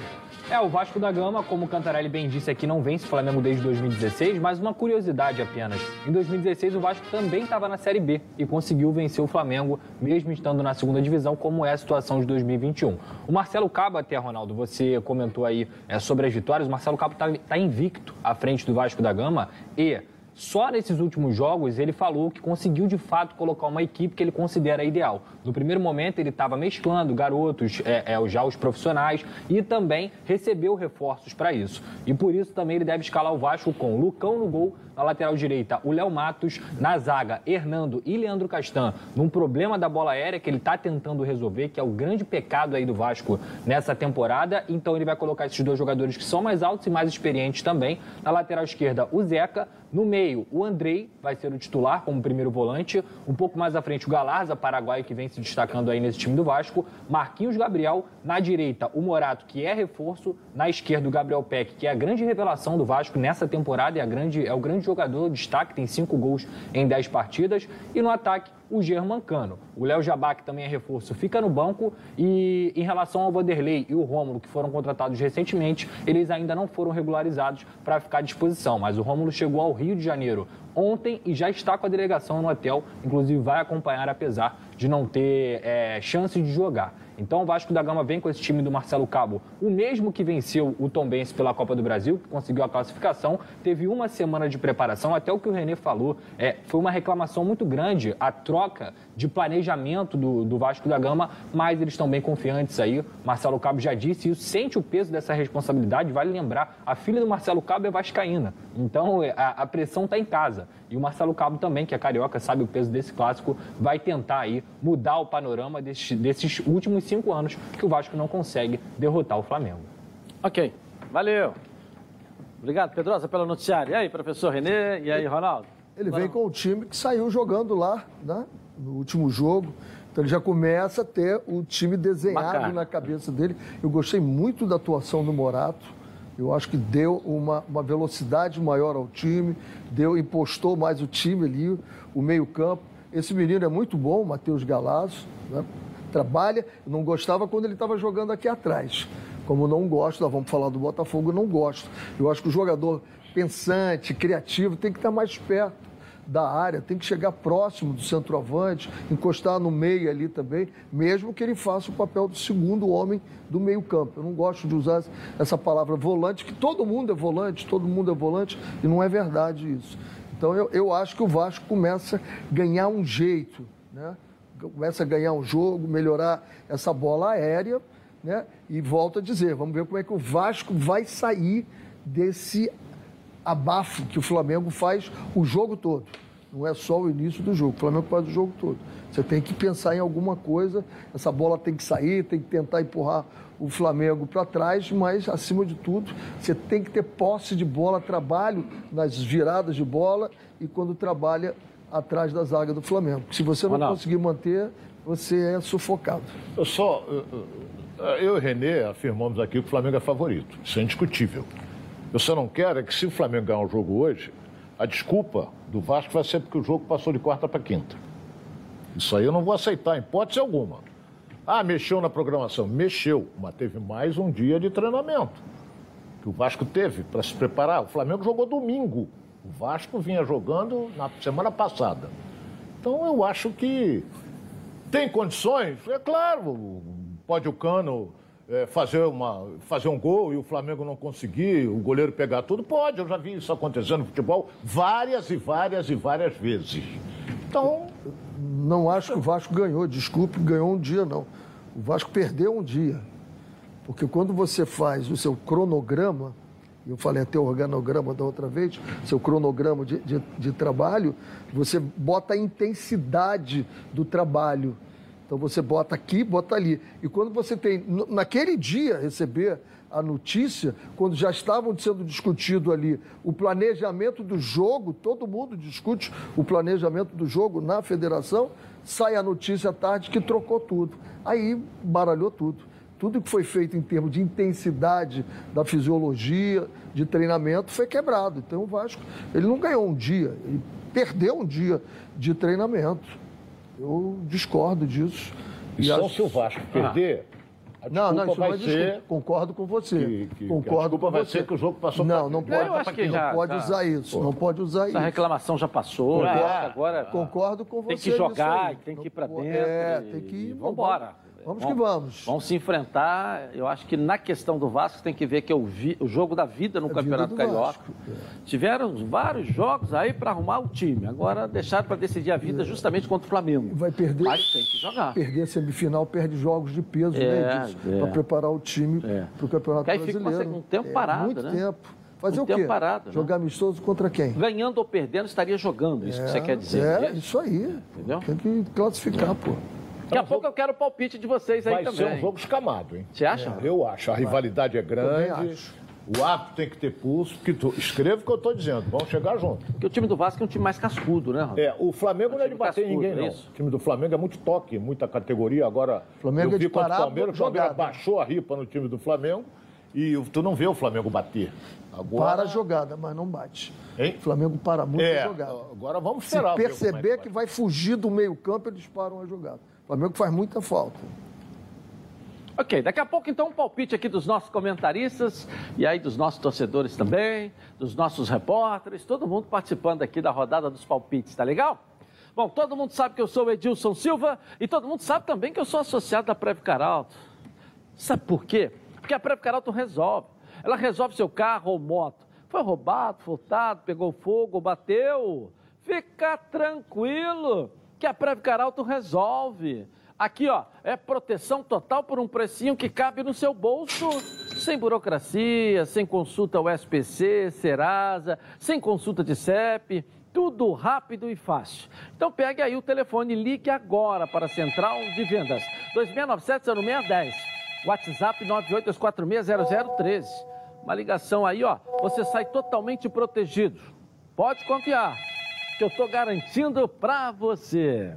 É, o Vasco da Gama, como o Cantarelli bem disse aqui, não vence o Flamengo desde 2016, mas uma curiosidade apenas. Em 2016, o Vasco também estava na Série B e conseguiu vencer o Flamengo, mesmo estando na segunda divisão, como é a situação de 2021. O Marcelo Cabo, até, Ronaldo, você comentou aí é, sobre as vitórias, o Marcelo Cabo está tá invicto à frente do Vasco da Gama e só nesses últimos jogos ele falou que conseguiu de fato colocar uma equipe que ele considera ideal. No primeiro momento ele estava mesclando garotos, é, é, já os profissionais, e também recebeu reforços para isso. E por isso também ele deve escalar o Vasco com Lucão no gol, na lateral direita, o Léo Matos. Na zaga, Hernando e Leandro Castan. Num problema da bola aérea que ele está tentando resolver, que é o grande pecado aí do Vasco nessa temporada. Então ele vai colocar esses dois jogadores que são mais altos e mais experientes também. Na lateral esquerda, o Zeca. No meio, o Andrei vai ser o titular como primeiro volante. Um pouco mais à frente, o Galarza, paraguaio, que vem se destacando aí nesse time do Vasco. Marquinhos Gabriel. Na direita, o Morato, que é reforço. Na esquerda, o Gabriel Peck, que é a grande revelação do Vasco nessa temporada. É, a grande, é o grande jogador, destaque, tem cinco gols em dez partidas. E no ataque, o Germancano. O Léo Jabá, que também é reforço, fica no banco. E em relação ao Vanderlei e o Rômulo, que foram contratados recentemente, eles ainda não foram regularizados para ficar à disposição. Mas o Rômulo chegou ao Rio de Janeiro ontem e já está com a delegação no hotel. Inclusive vai acompanhar, apesar de não ter é, chance de jogar. Então o Vasco da Gama vem com esse time do Marcelo Cabo, o mesmo que venceu o Tombense pela Copa do Brasil, que conseguiu a classificação, teve uma semana de preparação, até o que o Renê falou, é, foi uma reclamação muito grande a troca de planejamento do, do Vasco da Gama, mas eles estão bem confiantes aí. Marcelo Cabo já disse isso, sente o peso dessa responsabilidade. Vale lembrar, a filha do Marcelo Cabo é vascaína, então é, a, a pressão está em casa. E o Marcelo Cabo também, que é carioca, sabe o peso desse clássico, vai tentar aí mudar o panorama desses, desses últimos cinco anos que o Vasco não consegue derrotar o Flamengo. Ok, valeu. Obrigado, Pedrosa, pelo noticiário. E aí, professor Renê? E aí, Ronaldo? Ele vem com o time que saiu jogando lá, né? no último jogo. Então ele já começa a ter o time desenhado Bacana. na cabeça dele. Eu gostei muito da atuação do Morato. Eu acho que deu uma, uma velocidade maior ao time, deu, impostou mais o time ali, o meio-campo. Esse menino é muito bom, Matheus Galazo, né? trabalha. Não gostava quando ele estava jogando aqui atrás. Como não gosto, nós vamos falar do Botafogo, não gosto. Eu acho que o jogador pensante, criativo, tem que estar mais perto da área, tem que chegar próximo do centroavante, encostar no meio ali também, mesmo que ele faça o papel do segundo homem do meio-campo. Eu não gosto de usar essa palavra volante, que todo mundo é volante, todo mundo é volante, e não é verdade isso. Então eu, eu acho que o Vasco começa a ganhar um jeito, né? começa a ganhar um jogo, melhorar essa bola aérea, né? E volto a dizer, vamos ver como é que o Vasco vai sair desse abafo que o Flamengo faz o jogo todo. Não é só o início do jogo, o Flamengo faz o jogo todo. Você tem que pensar em alguma coisa, essa bola tem que sair, tem que tentar empurrar o Flamengo para trás, mas acima de tudo, você tem que ter posse de bola, trabalho nas viradas de bola e quando trabalha atrás da zaga do Flamengo. Se você não Ronaldo. conseguir manter, você é sufocado. Eu só. eu- e o Renê afirmamos aqui que o Flamengo é favorito. Isso é indiscutível. Eu só não quero é que se o Flamengo ganhar um jogo hoje, a desculpa do Vasco vai ser porque o jogo passou de quarta para quinta. Isso aí eu não vou aceitar, em hipótese alguma. Ah, mexeu na programação. Mexeu, mas teve mais um dia de treinamento que o Vasco teve para se preparar. O Flamengo jogou domingo. O Vasco vinha jogando na semana passada. Então eu acho que tem condições, é claro, pode o Cano eh, fazer, uma, fazer um gol e o Flamengo não conseguir, o goleiro pegar tudo, pode, eu já vi isso acontecendo no futebol várias e várias e várias vezes. Então, Não acho que o Vasco ganhou, desculpe, ganhou um dia não. O Vasco perdeu um dia. Porque quando você faz o seu cronograma, eu falei até o organograma da outra vez, seu cronograma de, de, de trabalho, você bota a intensidade do trabalho. Então você bota aqui, bota ali. E quando você tem, naquele dia, receber a notícia, quando já estavam sendo discutido ali o planejamento do jogo, todo mundo discute o planejamento do jogo na federação, sai a notícia à tarde que trocou tudo. Aí baralhou tudo. Tudo que foi feito em termos de intensidade da fisiologia, de treinamento, foi quebrado. Então o Vasco, ele não ganhou um dia, ele perdeu um dia de treinamento. Eu discordo disso. e só se o Vasco perder, a Não, não, isso vai não é ser... desculpa. Concordo com você. que- que- que a Concordo desculpa com vai você. ser que o jogo passou Não, não Não, pode, acho que não já- pode já- usar isso. Não pode usar Essa isso. reclamação já passou, Concordo. agora Concordo com você. tem que jogar, tem que ir Não para dentro. É, e- tem que ir. Vamos que vamos. Vamos se enfrentar. Eu acho que na questão do Vasco tem que ver que é o, vi- o jogo da vida no É vida Campeonato do Carioca. Vasco, Tiveram vários jogos aí para arrumar o time. Agora deixaram para decidir a vida justamente contra o Flamengo. Vai perder. Mas tem que jogar. Perder a semifinal, perde jogos de peso, É, né, é. para preparar o time É. para o Campeonato Porque aí fica uma- Brasileiro. um tempo É, parado, Muito né? tempo. Fazer Um o quê? parado, né? Jogar amistoso contra quem? Ganhando ou perdendo, estaria jogando. Isso que você quer dizer. É, né? isso aí. Entendeu? Tem que classificar, pô. Daqui a pouco eu quero o palpite de vocês aí Vai também. ser um jogo escamado, hein? Você acha? Eu acho. A rivalidade é grande. O árbitro tem que ter pulso. Que tu, escreva o que eu estou dizendo. Vamos chegar junto. Porque o time do Vasco é um time mais cascudo, né, Ronaldo? É, o Flamengo não é de bater cascudo, ninguém, é não. isso? O time do Flamengo é muito toque, muita categoria. Agora, Flamengo eu é vi de contra o Palmeiras, o Palmeiras baixou a ripa no time do Flamengo e tu não vê o Flamengo bater. Agora, Para a jogada, mas não bate. Hein? O Flamengo para muito É, a jogada. agora vamos Se esperar. é perceber que que vai fugir do meio-campo, eles param a jogada. O Flamengo faz muita falta. Ok, daqui a pouco então um palpite aqui dos nossos comentaristas e aí dos nossos torcedores também, dos nossos repórteres, todo mundo participando aqui da rodada dos palpites, tá legal? Bom, todo mundo sabe que eu sou o Edilson Silva e todo mundo sabe também que eu sou associado da Preve Caralto. Sabe por quê? Porque a Preve Caralto resolve. Ela resolve seu carro ou moto. Foi roubado, furtado, pegou fogo, bateu. Fica tranquilo que a Preve Caralto resolve. Aqui, ó, é proteção total por um precinho que cabe no seu bolso, sem burocracia, sem consulta ao SPC, Serasa, sem consulta de CEP, tudo rápido e fácil. Então pegue aí o telefone e ligue agora para a Central de Vendas, 2697-0610, WhatsApp 982460013. Uma ligação aí, ó, você sai totalmente protegido. Pode confiar, que eu estou garantindo para você.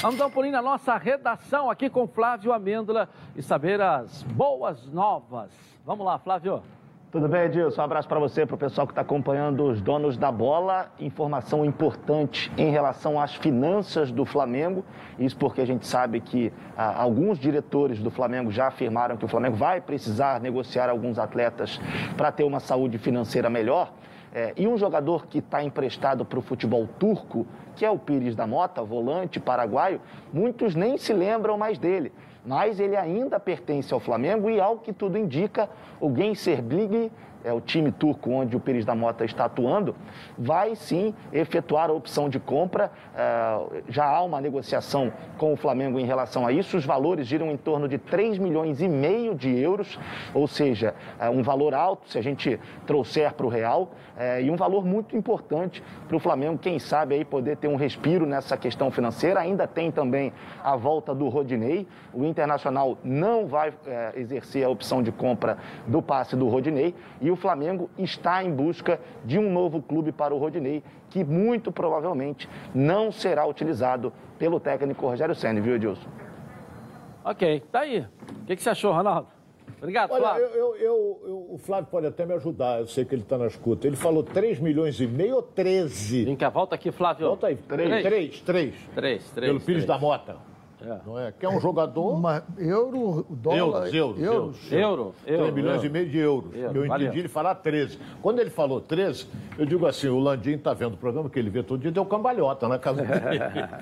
Vamos dar um pulinho na nossa redação aqui com Flávio Amêndola e saber as boas novas. Vamos lá, Flávio. Tudo bem, Edilson? Um abraço para você, para o pessoal que está acompanhando os donos da bola. Informação importante em relação às finanças do Flamengo. Isso porque a gente sabe que ah, alguns diretores do Flamengo já afirmaram que o Flamengo vai precisar negociar alguns atletas para ter uma saúde financeira melhor. É, e um jogador que está emprestado para o futebol turco, que é o Pires da Mota, volante paraguaio, muitos nem se lembram mais dele. Mas ele ainda pertence ao Flamengo e, ao que tudo indica, o Gençlerbirliğ é o time turco onde o Pires da Mota está atuando, vai sim efetuar a opção de compra. Uh, já há uma negociação com o Flamengo em relação a isso. Os valores giram em torno de 3 milhões e meio de euros, ou seja, uh, um valor alto se a gente trouxer para o real, uh, e um valor muito importante para o Flamengo, quem sabe aí poder ter um respiro nessa questão financeira. Ainda tem também a volta do Rodinei. O Internacional não vai exercer a opção de compra do passe do Rodinei. E o Flamengo está em busca de um novo clube para o Rodinei, que muito provavelmente não será utilizado pelo técnico Rogério Senna, viu, Edilson? Ok, tá aí. O que, que você achou, Ronaldo? Obrigado, Olha, Flávio. eu, eu, eu, o Flávio pode até me ajudar, eu sei que ele está na escuta. Ele falou 3 milhões e meio ou 13? Vem cá, volta aqui, Flávio. Volta aí. 3, 3, 3. 3, 3. Pelo Pires da Mota. É. Não é? Que é um jogador. Uma, euro, dólar. Euros, euros, euros. Euro, 3 euro, milhões euro. e meio de euros. Euro, eu entendi valeu. ele falar 13. Quando ele falou 13, eu digo assim: o Landim está vendo o programa que ele vê todo dia, deu cambalhota na casa dele.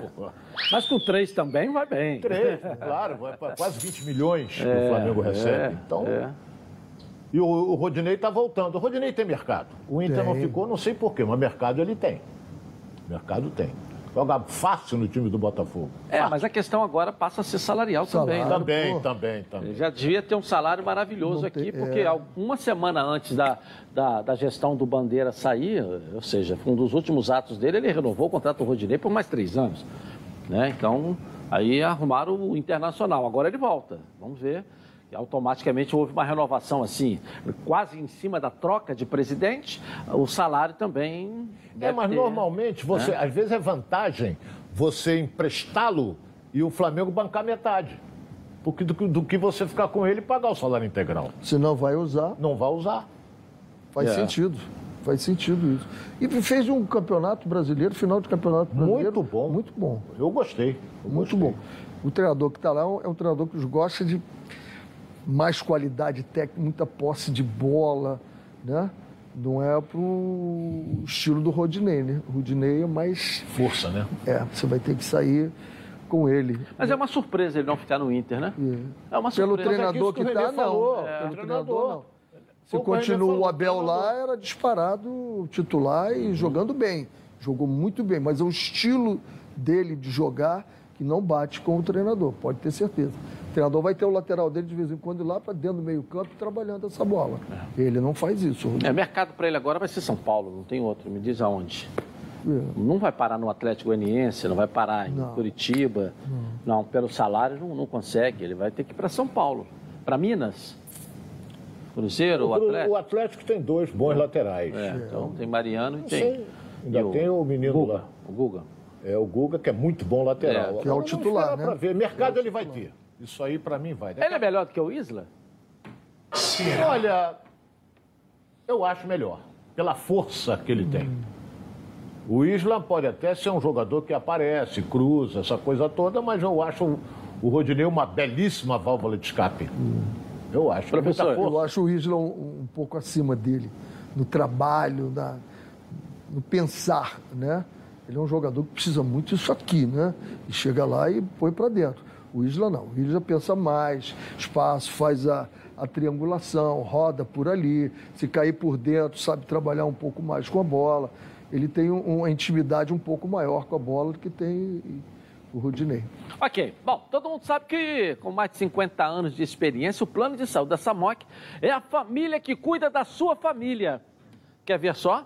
Mas com 3 também vai bem. 3, claro, vai pra quase 20 milhões que É, o Flamengo recebe. é, então. é. E o, o Rodinei está voltando. O Rodinei tem mercado. O Inter não Tem. ficou, não sei porquê, mas mercado ele tem. Mercado tem. Joga fácil no time do Botafogo. É, mas a questão agora passa a ser salarial também. Salário. né? Também, pô. também, também. Ele já devia ter um salário maravilhoso Não aqui, tem- porque é. uma semana antes da, da, da gestão do Bandeira sair, ou seja, foi um dos últimos atos dele, ele renovou o contrato do Rodinei por mais três anos. Né? Então, aí arrumaram o Internacional. Agora ele volta. Vamos ver. Automaticamente houve uma renovação assim, quase em cima da troca de presidente, o salário também. É, mas ter- normalmente, você, às vezes é vantagem você emprestá-lo e o Flamengo bancar metade. Porque do, que- do que você ficar com ele e pagar o salário integral. Se não vai usar, Não vai usar. faz É. sentido. Faz sentido isso. E fez um campeonato brasileiro, final de campeonato brasileiro. Muito bom. Muito bom. Eu gostei. eu Muito gostei. bom. O treinador que está lá é um treinador que gosta de mais qualidade técnica, muita posse de bola, né? Não é pro estilo do Rodinei, né? O Rodinei é mais... Força, né? É, você vai ter que sair com ele. Mas é uma surpresa ele não ficar no Inter, né? É uma Pelo surpresa. treinador que que o Renê está, não. falou, É, é, Pelo treinador. treinador, não. Se que continua falou, o Abel lá, era disparado titular e jogando bem. Jogou muito bem, mas é o estilo dele de jogar que não bate com o treinador, pode ter certeza. O treinador vai ter o lateral dele de vez em quando ir lá para dentro do meio-campo trabalhando essa bola. Ele não faz isso. É, mercado para ele agora vai ser São Paulo, não tem outro. Me diz aonde. É. Não vai parar no Atlético Goianiense, não vai parar em Não. Curitiba. Não. pelo salário não, não consegue. Ele vai ter que ir para São Paulo. Para Minas. Cruzeiro, o O, Atlético. o Atlético tem dois bons laterais. É, então tem Mariano e Não tem. sei. Ainda e tem o menino Guga, lá. O Guga. É o Guga, que é muito bom lateral. É, que é o titular, né? ver. Mercado ele vai ter. Isso aí, pra mim, vai. Ele é melhor do que o Isla? Olha, eu acho melhor. Pela força que ele tem. O Isla pode até ser um jogador que aparece, cruza, essa coisa toda, mas eu acho o- Rodinei uma belíssima válvula de escape. Eu acho. Professor, força. Eu acho o Isla um, um pouco acima dele, no trabalho, na, no pensar, né? Ele é um jogador que precisa muito disso aqui, né? E chega lá e põe para dentro. O Isla não. O Isla pensa mais, espaço, faz a, a triangulação, roda por ali. Se cair por dentro, sabe trabalhar um pouco mais com a bola. Ele tem um, uma intimidade um pouco maior com a bola do que tem o Rudinei. Ok, bom, todo mundo sabe que com mais de 50 anos de experiência, o plano de saúde da Samok é a família que cuida da sua família. Quer ver só?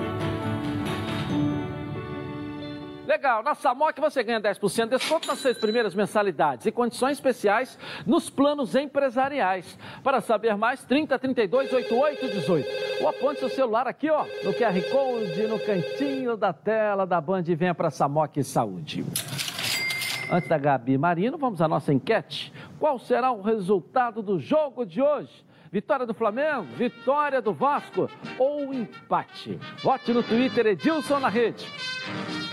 Legal, na Samok você ganha 10% de desconto nas seis primeiras mensalidades e condições especiais nos planos empresariais. Para saber mais, 30 32 88 18. Ou aponte seu celular aqui, ó, no QR Code, no cantinho da tela da Band e venha para Samok Saúde. Antes da Gabi Marino, vamos à nossa enquete. Qual será o resultado do jogo de hoje? Vitória do Flamengo, vitória do Vasco ou empate? Vote no Twitter Edilson na rede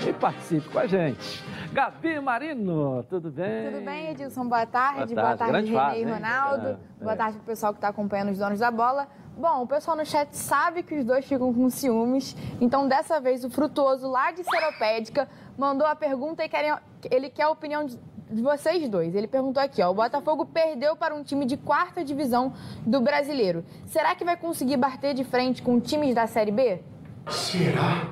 e participe com a gente. Gabi Marino, tudo bem? Tudo bem, Edilson? Boa tarde. Boa tarde, Boa tarde e Ronaldo. É, Boa é. tarde para o pessoal que está acompanhando os donos da bola. Bom, o pessoal no chat sabe que os dois ficam com ciúmes, então dessa vez o Frutuoso lá de Seropédica mandou a pergunta e querem, ele quer a opinião de de vocês dois. Ele perguntou aqui, ó, o Botafogo perdeu para um time de quarta divisão do Brasileiro. Será que vai conseguir bater de frente com times da Série B? Será?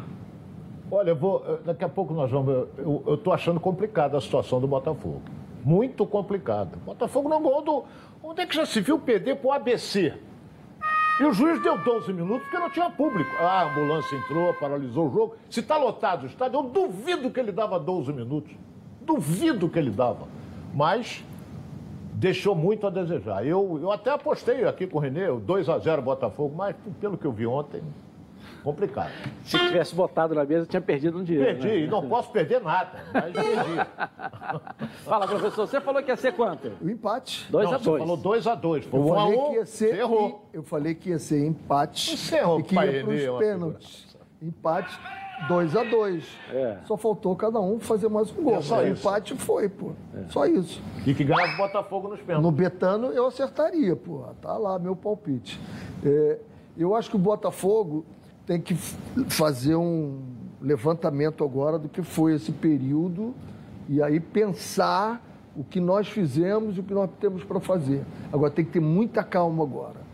Olha, eu vou, daqui a pouco nós vamos. Eu estou achando complicada a situação do Botafogo. Muito complicada. O Botafogo não ganhou do. Onde é que já se viu perder para o ABC? E o juiz deu 12 minutos porque não tinha público. Ah, a ambulância entrou, paralisou o jogo. Se está lotado o estádio, eu duvido que ele dava 12 minutos. Duvido que ele dava. Mas deixou muito a desejar. Eu, eu até apostei aqui com o Renê, 2 a 0 Botafogo, mas pelo que eu vi ontem, complicado. Se tivesse botado na mesa, tinha perdido um dinheiro. Perdi, né? e não posso perder nada, mas perdi. Fala, professor, você falou que ia ser quanto? O empate. 2 a 2 Você falou 2 a 2 Foi eu falei que ia ser, errou. Eu falei que ia ser empate. Você errou, e que ia para os pênaltis. Empate 2 a 2 é. Só faltou cada um fazer mais um gol. É só o empate foi, pô. É. Só isso. E que ganhava o Botafogo nos pênaltis. No Betano eu acertaria, pô. Tá lá meu palpite. É, eu acho que o Botafogo tem que fazer um levantamento agora do que foi esse período e aí pensar o que nós fizemos e o que nós temos para fazer. Agora tem que ter muita calma agora.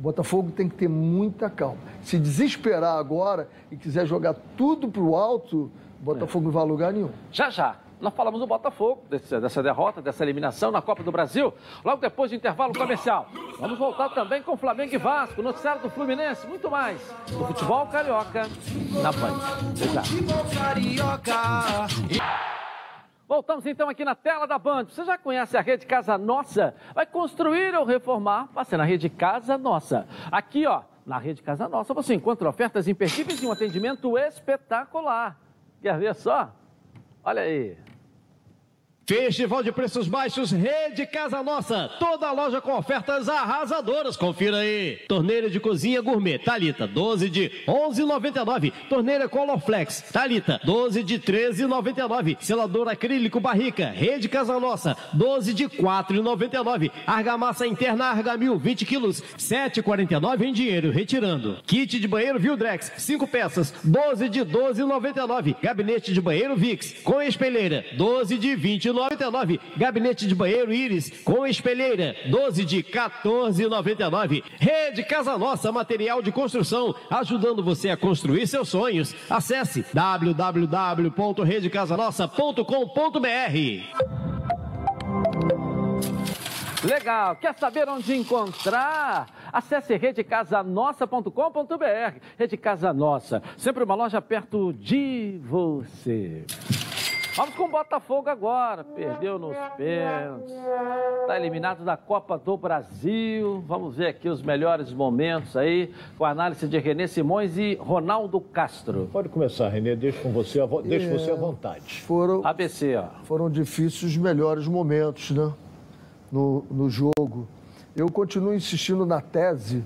O Botafogo tem que ter muita calma. Se desesperar agora e quiser jogar tudo para o alto, o Botafogo é. não vai a lugar nenhum. Já, já. Nós falamos do Botafogo, desse, dessa derrota, dessa eliminação na Copa do Brasil, logo depois do intervalo comercial. Vamos voltar também com Flamengo e Vasco, noticiário do Fluminense, muito mais. Do futebol carioca na Band. Voltamos então aqui na tela da Band. Você já conhece a rede Casa Nossa? Vai construir ou reformar? Passe na rede Casa Nossa. Aqui, ó, na rede Casa Nossa, você encontra ofertas imperdíveis e um atendimento espetacular. Quer ver só? Olha aí. Festival de preços baixos, Rede Casa Nossa. Toda loja com ofertas arrasadoras. Confira aí. Torneira de cozinha gourmet, Talita, 12 de 11,99. Torneira Colorflex, Talita, 12 de 13,99. Selador acrílico Barrica, Rede Casa Nossa, 12 de 4,99. Argamassa interna Argamil, 20 quilos, 7,49 em dinheiro, retirando. Kit de banheiro Vildrex, 5 peças, 12 de 12,99. Gabinete de banheiro Vix, com espelheira, 12 de 29. 99. Gabinete de banheiro Íris com espelheira, 12 de 14,99. Rede Casa Nossa, material de construção, ajudando você a construir seus sonhos. Acesse www.redecasanossa.com.br. Legal. Quer saber onde encontrar? Acesse redecasanossa.com.br. Rede Casa Nossa, sempre uma loja perto de você. Vamos com o Botafogo agora. Perdeu nos pênaltis. Está eliminado da Copa do Brasil. Vamos ver aqui os melhores momentos aí, com a análise de Renê Simões e Ronaldo Castro. Pode começar, Renê. Deixa com você, deixa É, você à vontade. Foram, ABC, ó. foram difíceis os melhores momentos, né? No, no jogo. Eu continuo insistindo na tese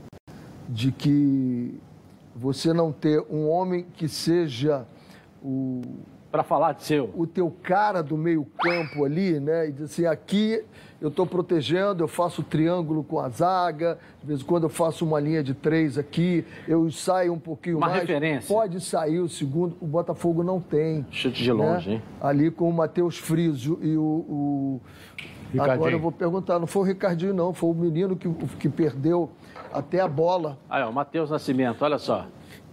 de que você não ter um homem que seja o para falar de seu o teu cara do meio campo ali, né? E dizer assim, aqui eu estou protegendo, eu faço triângulo com a zaga, de vez em quando eu faço uma linha de três aqui, eu saio um pouquinho Uma mais. referência. Pode sair o segundo, o Botafogo não tem. Chute de longe, hein? Ali com o Matheus Friso e o. o... Agora eu vou perguntar, não foi o Ricardinho, não, foi o menino que, que perdeu até a bola. Aí, ó, Matheus Nascimento, olha só.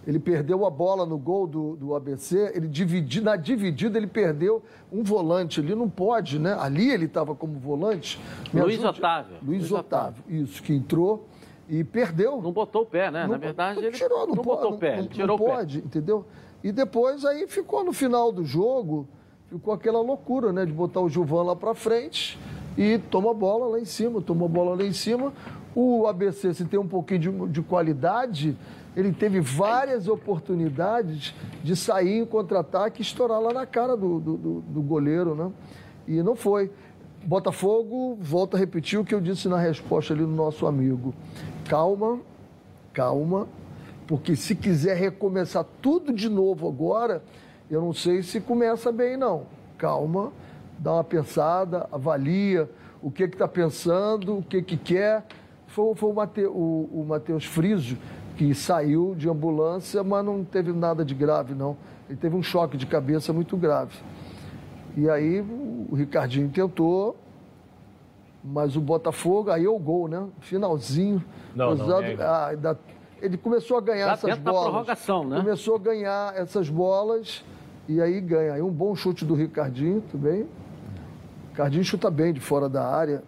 Ele perdeu a bola no gol do, do ABC, ele dividi, na dividida ele perdeu um volante ali, não pode, né? Ali ele estava como volante. Luiz ajude. Otávio. Luiz, Luiz Otávio, isso, que entrou e perdeu. Não botou o pé, né? Não Na verdade, não ele tirou, não, po- botou o pé, não- tirou não o pé. pode, entendeu? E depois aí ficou no final do jogo, ficou aquela loucura, né? De botar o Gilvan lá pra frente e toma a bola lá em cima, toma a bola lá em cima. O ABC, se tem um pouquinho de, de qualidade, ele teve várias oportunidades de sair em contra-ataque e estourar lá na cara do, do, do- do goleiro, né? E não foi. Botafogo, volta a repetir o que eu disse na resposta ali do nosso amigo. Calma, calma, porque se quiser recomeçar tudo de novo agora, eu não sei se começa bem, não. Calma, dá uma pensada, avalia o que está pensando, o que, que quer. Foi, foi o, Mate, o, o Matheus Friso que saiu de ambulância, mas não teve nada de grave, não. Ele teve um choque de cabeça muito grave. E aí o Ricardinho tentou, mas o Botafogo, aí é o gol, né? Finalzinho. Não, não, nega. ah, da- ele começou a ganhar Já essas dentro da bolas. prorrogação, né? Começou a ganhar essas bolas e aí ganha. Aí um bom chute do Ricardinho também. O Ricardinho chuta bem de fora da área.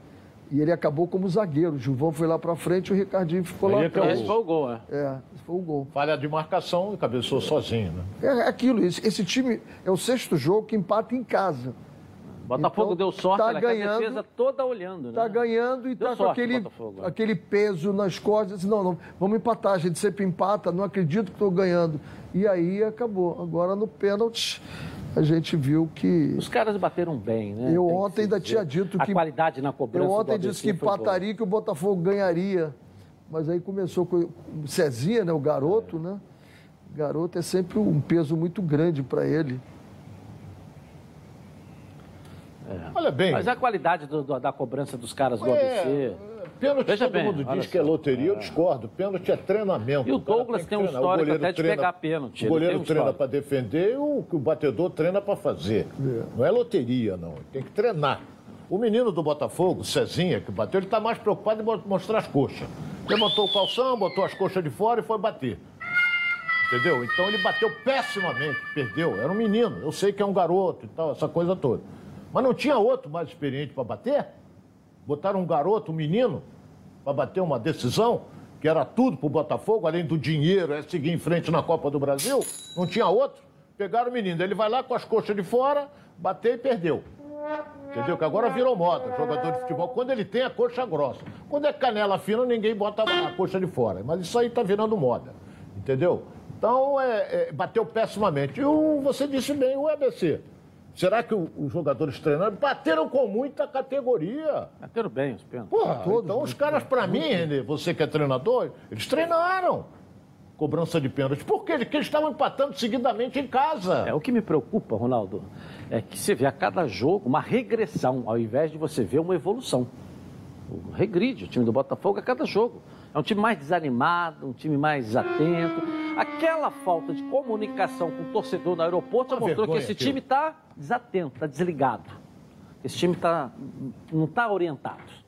E ele acabou como zagueiro. O Gilvão foi lá pra frente e o Ricardinho ficou lá Aí é é atrás. Esse foi o gol, é. É, esse foi o gol. Falha de marcação e cabeçou sozinho, né? É aquilo, esse, esse time é o sexto jogo que empata em casa. Botafogo Então, deu sorte, tá que a ganhando. defesa toda olhando, né? Tá ganhando e Deu tá com aquele, né? aquele peso nas costas. Assim, não, não, vamos empatar, a gente sempre empata, não acredito que estou ganhando. E aí acabou. Agora no pênalti, a gente viu que. Os caras bateram bem, né? Eu Tem ontem ainda dizer. tinha dito A que- qualidade na cobrança Eu ontem disse que boa. empataria e que o Botafogo ganharia. Mas aí começou com o Cezinha, né, o garoto, né? Garoto é sempre um peso muito grande para ele. Olha bem. Mas a qualidade do- do- da cobrança dos caras do É, ABC... Pênalti, Veja todo bem, mundo diz que é loteria, eu discordo. Pênalti é treinamento. E o cara Douglas que tem um. O histórico goleiro até de treina- pegar pênalti, O goleiro tem um treina para defender e o, o batedor treina para fazer. Não é loteria, não. Tem que treinar. O menino do Botafogo, Cezinha, que bateu, ele está mais preocupado em mo- mostrar as coxas. Levantou o calção, botou as coxas de fora e foi bater. Entendeu? Então ele bateu pessimamente, perdeu. Era um menino. Eu sei que é um garoto e tal, essa coisa toda. Mas não tinha outro mais experiente para bater? Botaram um garoto, um menino, para bater uma decisão, que era tudo para o Botafogo, além do dinheiro, é seguir em frente na Copa do Brasil. Não tinha outro. Pegaram o menino. Ele vai lá com as coxas de fora, bateu e perdeu. Entendeu? Que agora virou moda, jogador de futebol, quando ele tem a coxa grossa. Quando é canela fina, ninguém bota a coxa de fora. Mas isso aí tá virando moda. Entendeu? Então, é, é, bateu pessimamente. E o, você disse bem, o ABC. Será que os jogadores treinaram? Bateram com muita categoria. Bateram bem os pênaltis. Porra, então os caras, pra mim, Renê, você que é treinador, eles treinaram cobrança de pênalti. Por quê? Porque eles estavam empatando seguidamente em casa. É, o que me preocupa, Ronaldo, é que você vê a cada jogo uma regressão, ao invés de você ver uma evolução. Regride o time do Botafogo a cada jogo. É um time mais desanimado, um time mais atento. Aquela falta de comunicação com o torcedor no aeroporto Uma mostrou que esse time está desatento, está desligado. Esse time tá, não está orientado.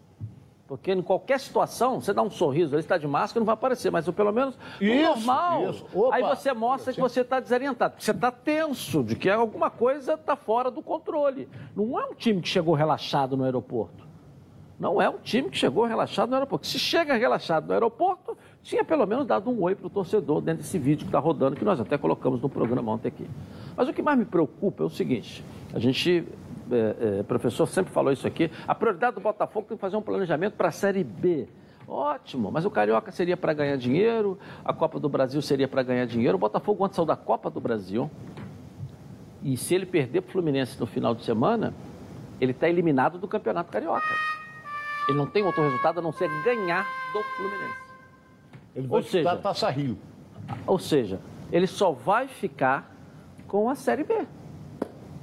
Porque em qualquer situação, você dá um sorriso, ele está de máscara, não vai aparecer, mas pelo menos no Isso, normal. isso. Opa. Aí você mostra que você está desorientado, que você está tenso, de que alguma coisa está fora do controle. Não é um time que chegou relaxado no aeroporto. Não é um time que chegou relaxado no aeroporto. Se chega relaxado no aeroporto, tinha pelo menos dado um oi para o torcedor dentro desse vídeo que está rodando, que nós até colocamos no programa ontem aqui. Mas o que mais me preocupa é o seguinte: a gente, é, é, professor sempre falou isso aqui, a prioridade do Botafogo tem que fazer um planejamento para a Série B. Ótimo, mas o Carioca seria para ganhar dinheiro, a Copa do Brasil seria para ganhar dinheiro. O Botafogo, antes saiu da Copa do Brasil, e se ele perder para o Fluminense no final de semana, ele está eliminado do Campeonato Carioca. Ele não tem outro resultado a não ser ganhar do Fluminense. Ele vai Ou seja, a Taça Rio. Ou seja, ele só vai ficar com a Série B.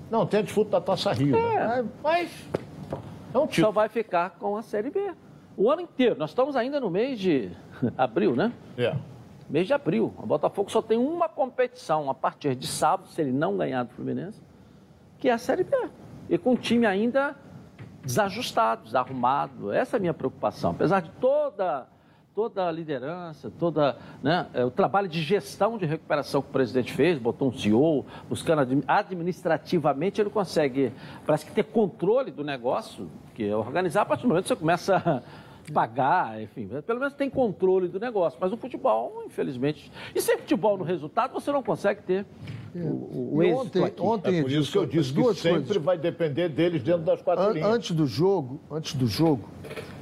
Não, tem a disputa da Taça Rio. É, né? mas é só vai ficar com a Série B. O ano inteiro. Nós estamos ainda no mês de abril, né? É. Mês de abril. O Botafogo só tem uma competição a partir de sábado, se ele não ganhar do Fluminense, que é a Série B. E com o time ainda desajustado, desarrumado. Essa é a minha preocupação. Apesar de toda toda a liderança, toda né, é, o trabalho de gestão de recuperação que o presidente fez, botou um CEO, buscando administrativamente, ele consegue, parece que ter controle do negócio, que é organizar, a partir do momento que você começa a pagar, enfim, pelo menos tem controle do negócio. Mas o futebol, infelizmente, e sem futebol no resultado, você não consegue ter o, o E êxito ontem, aqui. ontem É por isso que eu disse que duas sempre coisas. vai depender deles dentro das quatro An- linhas. Antes do jogo, antes do jogo,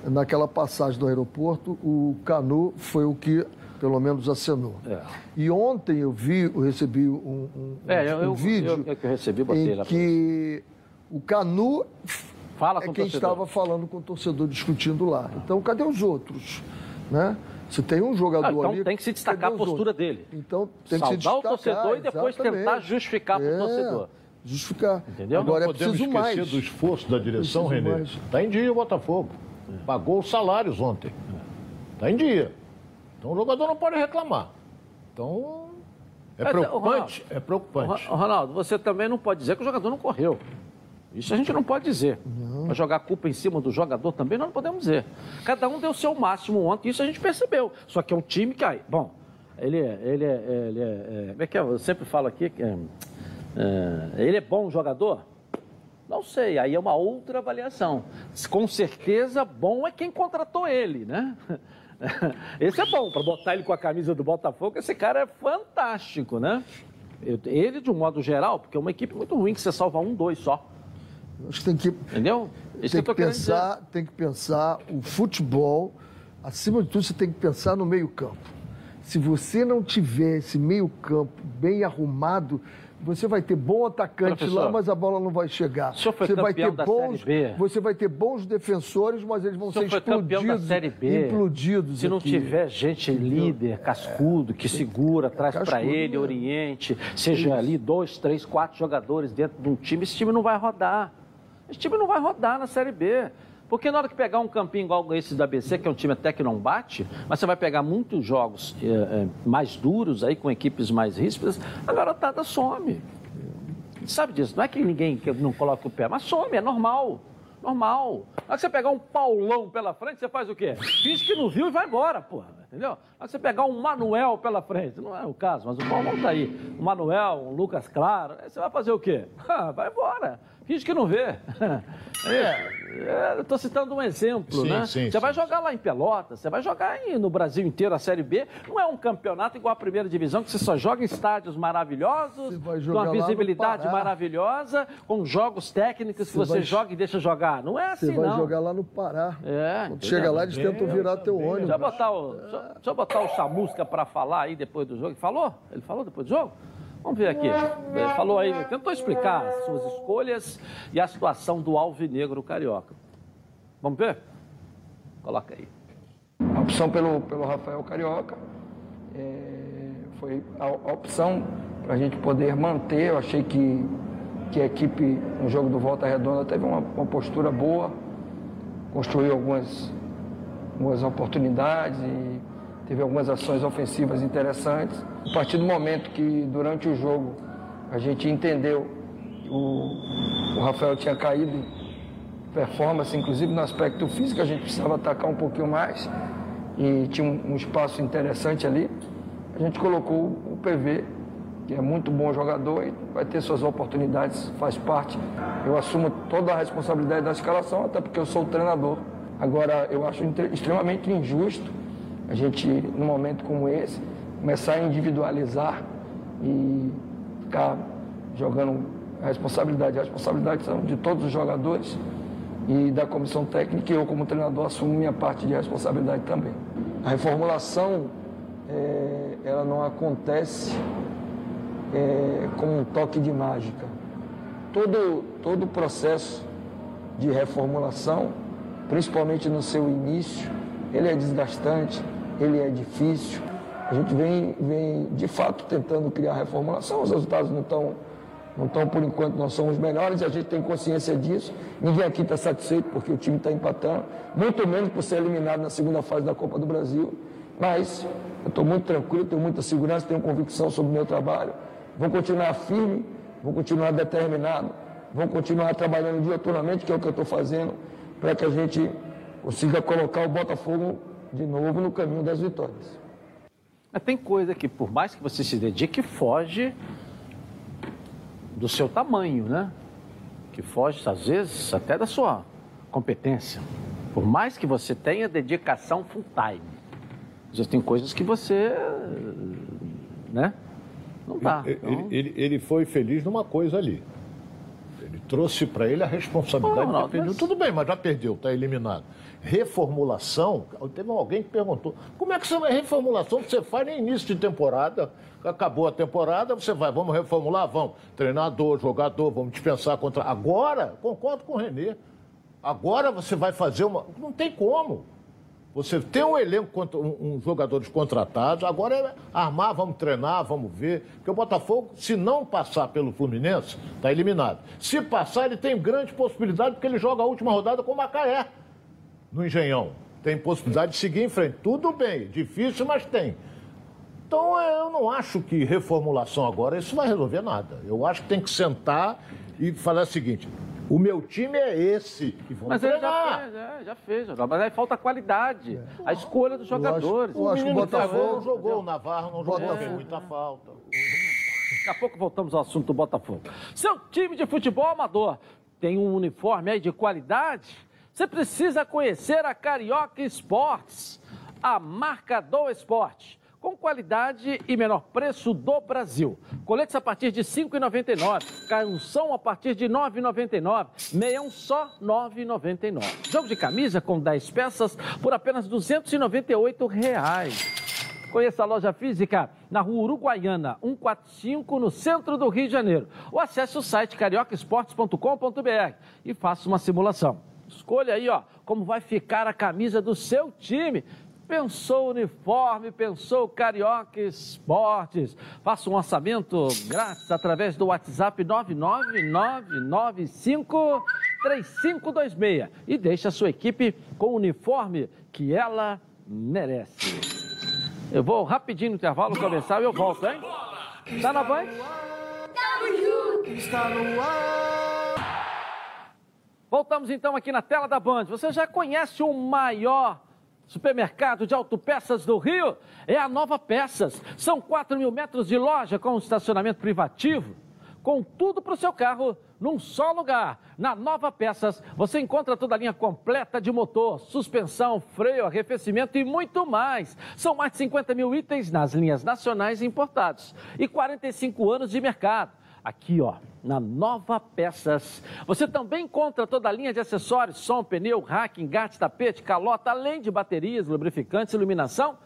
naquela passagem do aeroporto, o Canu foi o que pelo menos acenou. E ontem eu vi, eu recebi um, um- É, eu, um eu, vídeo eu, eu que recebi, botei em lá. que o Canu Fala é com o quem torcedor. estava falando com o torcedor discutindo lá. Então, cadê os outros? Né? Se tem um jogador Ah, então ali, tem que se destacar a os postura outros? dele. Então tem que se Saudar destacar. o torcedor e depois tentar justificar para o É, torcedor. Justificar. Entendeu? Agora não é podemos preciso esquecer mais. do esforço da direção, Preciso Renê. mais. Está em dia o Botafogo. Pagou os salários ontem. Está em dia. Então o jogador não pode reclamar. Então é preocupante. Ronaldo, É preocupante. Ro- Ronaldo, você também não pode dizer que o jogador não correu. Isso a gente não pode dizer. Mas jogar a culpa em cima do jogador também nós não podemos dizer. Cada um deu o seu máximo ontem, isso a gente percebeu. Só que é um time que, aí, bom, ele é, ele é, ele é, é- como é que é? Eu sempre falo aqui que é, é, ele é bom jogador? Não sei, aí é uma outra avaliação. Com certeza, bom é quem contratou ele, né? Esse é bom, para botar ele com a camisa do Botafogo, esse cara é fantástico, né? Ele, de um modo geral, porque é uma equipe muito ruim que você salva um, dois só. Acho que tem que, Entendeu? Isso tem que que pensar, tem que pensar o futebol, acima de tudo, você tem que pensar no meio-campo. Se você não tiver esse meio-campo bem arrumado, você vai ter bom atacante Professor, lá, mas a bola não vai chegar. você vai ter bons, Série B. você vai ter bons defensores, mas eles vão ser explodidos, Série B. implodidos Se não aqui. tiver gente líder, cascudo, que segura, traz para ele, mesmo. oriente, seja ali dois, três, quatro jogadores dentro de um time, esse time não vai rodar. Esse time não vai rodar na Série B. Porque na hora que pegar um campinho igual esse da ABC, que é um time até que não bate, mas você vai pegar muitos jogos eh, eh, mais duros aí, com equipes mais ríspidas, a garotada some. Sabe disso? Não é que ninguém não coloca o pé, mas some, é normal. Normal. Na hora que você pegar um Paulão pela frente, você faz o quê? Finge que não viu e vai embora, porra. Entendeu? Na hora que você pegar um Manuel pela frente, não é o caso, mas o Paulão tá aí. Um Manuel, um Lucas Claro, aí você vai fazer o quê? Ah, vai embora. Finge que não vê. É, eu tô citando um exemplo, Sim, né? sim, você sim. vai jogar lá em Pelotas, você vai jogar aí no Brasil inteiro a Série B. Não é um campeonato igual a primeira divisão, que você só joga em estádios maravilhosos, com uma visibilidade maravilhosa, com jogos técnicos que Você você vai- joga e deixa jogar. Não é Você assim, vai não. jogar lá no Pará. É, Quando chega lá, eles tentam virar teu ônibus. Deixa eu botar o, deixa, eu- deixa eu botar o Chamusca para falar aí depois do jogo. Ele falou? Ele falou depois do jogo? Vamos ver aqui. Ele falou aí, tentou explicar as suas escolhas e a situação do alvinegro carioca. Vamos ver? Coloca aí. A opção pelo, pelo Rafael Carioca é, foi a, a opção para a gente poder manter. Eu achei que, que a equipe no jogo do Volta Redonda teve uma, uma postura boa, construiu algumas, algumas oportunidades e teve algumas ações ofensivas interessantes. A partir do momento que durante o jogo a gente entendeu o, o Rafael tinha caído performance, inclusive no aspecto físico, a gente precisava atacar um pouquinho mais e tinha um, um espaço interessante ali. A gente colocou o PV, que é muito bom jogador e vai ter suas oportunidades, faz parte. Eu assumo toda a responsabilidade da escalação, até porque eu sou o treinador. Agora, eu acho extremamente injusto a gente, num momento como esse, começar a individualizar e ficar jogando a responsabilidade. A responsabilidade são de todos os jogadores e da comissão técnica e eu, como treinador, assumo minha parte de responsabilidade também. A reformulação, é, ela não acontece é, como um toque de mágica. Todo, todo o processo de reformulação, principalmente no seu início, ele é desgastante, ele é difícil. A gente vem, vem de fato tentando criar reformulação, os resultados não estão, não estão por enquanto, não são os melhores, e a gente tem consciência disso. Ninguém aqui está satisfeito porque o time está empatando, muito menos por ser eliminado na segunda fase da Copa do Brasil. Mas eu estou muito tranquilo, tenho muita segurança, tenho convicção sobre o meu trabalho. Vou continuar firme, vou continuar determinado, vou continuar trabalhando dioturnamente, que é o que eu estou fazendo, para que a gente consiga colocar o Botafogo de novo no caminho das vitórias. Mas tem coisa que, por mais que você se dedique, foge do seu tamanho, né? Que foge, às vezes, até da sua competência. Por mais que você tenha dedicação full time. Já tem coisas que você, né? Não dá. Ele, Então, ele, ele foi feliz numa coisa ali. Trouxe para ele a responsabilidade não, de perdido. mas- Tudo bem, mas já perdeu, está eliminado. Reformulação, teve alguém que perguntou, como é que você vai reformulação que você faz no início de temporada? Acabou a temporada, você vai, vamos reformular? Vamos. Treinador, jogador, vamos dispensar contra. Agora, concordo com o Renê. Agora você vai fazer uma. Não tem como. Você tem um elenco, um, um jogadores contratados, agora é armar, vamos treinar, vamos ver. Porque o Botafogo, se não passar pelo Fluminense, está eliminado. Se passar, ele tem grande possibilidade, porque ele joga a última rodada com o Macaé, no Engenhão. Tem possibilidade de seguir em frente. Tudo bem, difícil, mas tem. Então eu não acho que reformulação agora isso vai resolver nada. Eu acho que tem que sentar e falar o seguinte: o meu time é esse. E vamos Mas ele já treinar. fez, é, já fez. Mas aí falta qualidade. A escolha dos Eu acho- jogadores. eu acho que o Botafogo tá- jogou, o Navarro não jogou, fez muita falta. Daqui a pouco voltamos ao assunto do Botafogo. Seu time de futebol amador tem um uniforme aí de qualidade? Você precisa conhecer a Carioca Esportes, a marca do esporte. Com qualidade e menor preço do Brasil. Coletes a partir de R$ 5,99. Calção a partir de R$ 9,99. Meião só R$ 9,99. Jogo de camisa com 10 peças por apenas 298 reais. Conheça a loja física na rua Uruguaiana, 145, no centro do Rio de Janeiro. Ou acesse o site cariocaesportes.com.br e faça uma simulação. Escolha aí, ó, como vai ficar a camisa do seu time. Pensou uniforme, pensou Carioca Esportes. Faça um orçamento grátis através do WhatsApp 999953526 e deixe a sua equipe com o uniforme que ela merece. Eu vou rapidinho no intervalo começar e eu volto, hein? Tá na banha? Está no Voltamos então aqui na tela da Band. Você já conhece o maior supermercado de autopeças do Rio? É a Nova Peças. São 4 mil metros de loja com estacionamento privativo, com tudo para o seu carro num só lugar. Na Nova Peças você encontra toda a linha completa de motor, suspensão, freio, arrefecimento e muito mais. São mais de 50 mil itens nas linhas nacionais e importados e 45 anos de mercado. Aqui, ó, na Nova Peças. Você também encontra toda a linha de acessórios, som, pneu, rack, engate, tapete, calota, além de baterias, lubrificantes, iluminação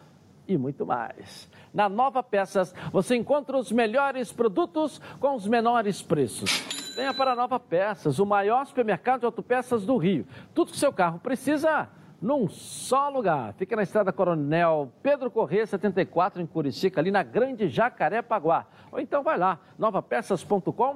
e muito mais. Na Nova Peças, você encontra os melhores produtos com os menores preços. Venha para a Nova Peças, o maior supermercado de autopeças do Rio. Tudo que seu carro precisa num só lugar. Fica na estrada Coronel Pedro Corrêa, 74, em Curicica, ali na Grande Jacarepaguá. Ou então vai lá, novapeças.com.br.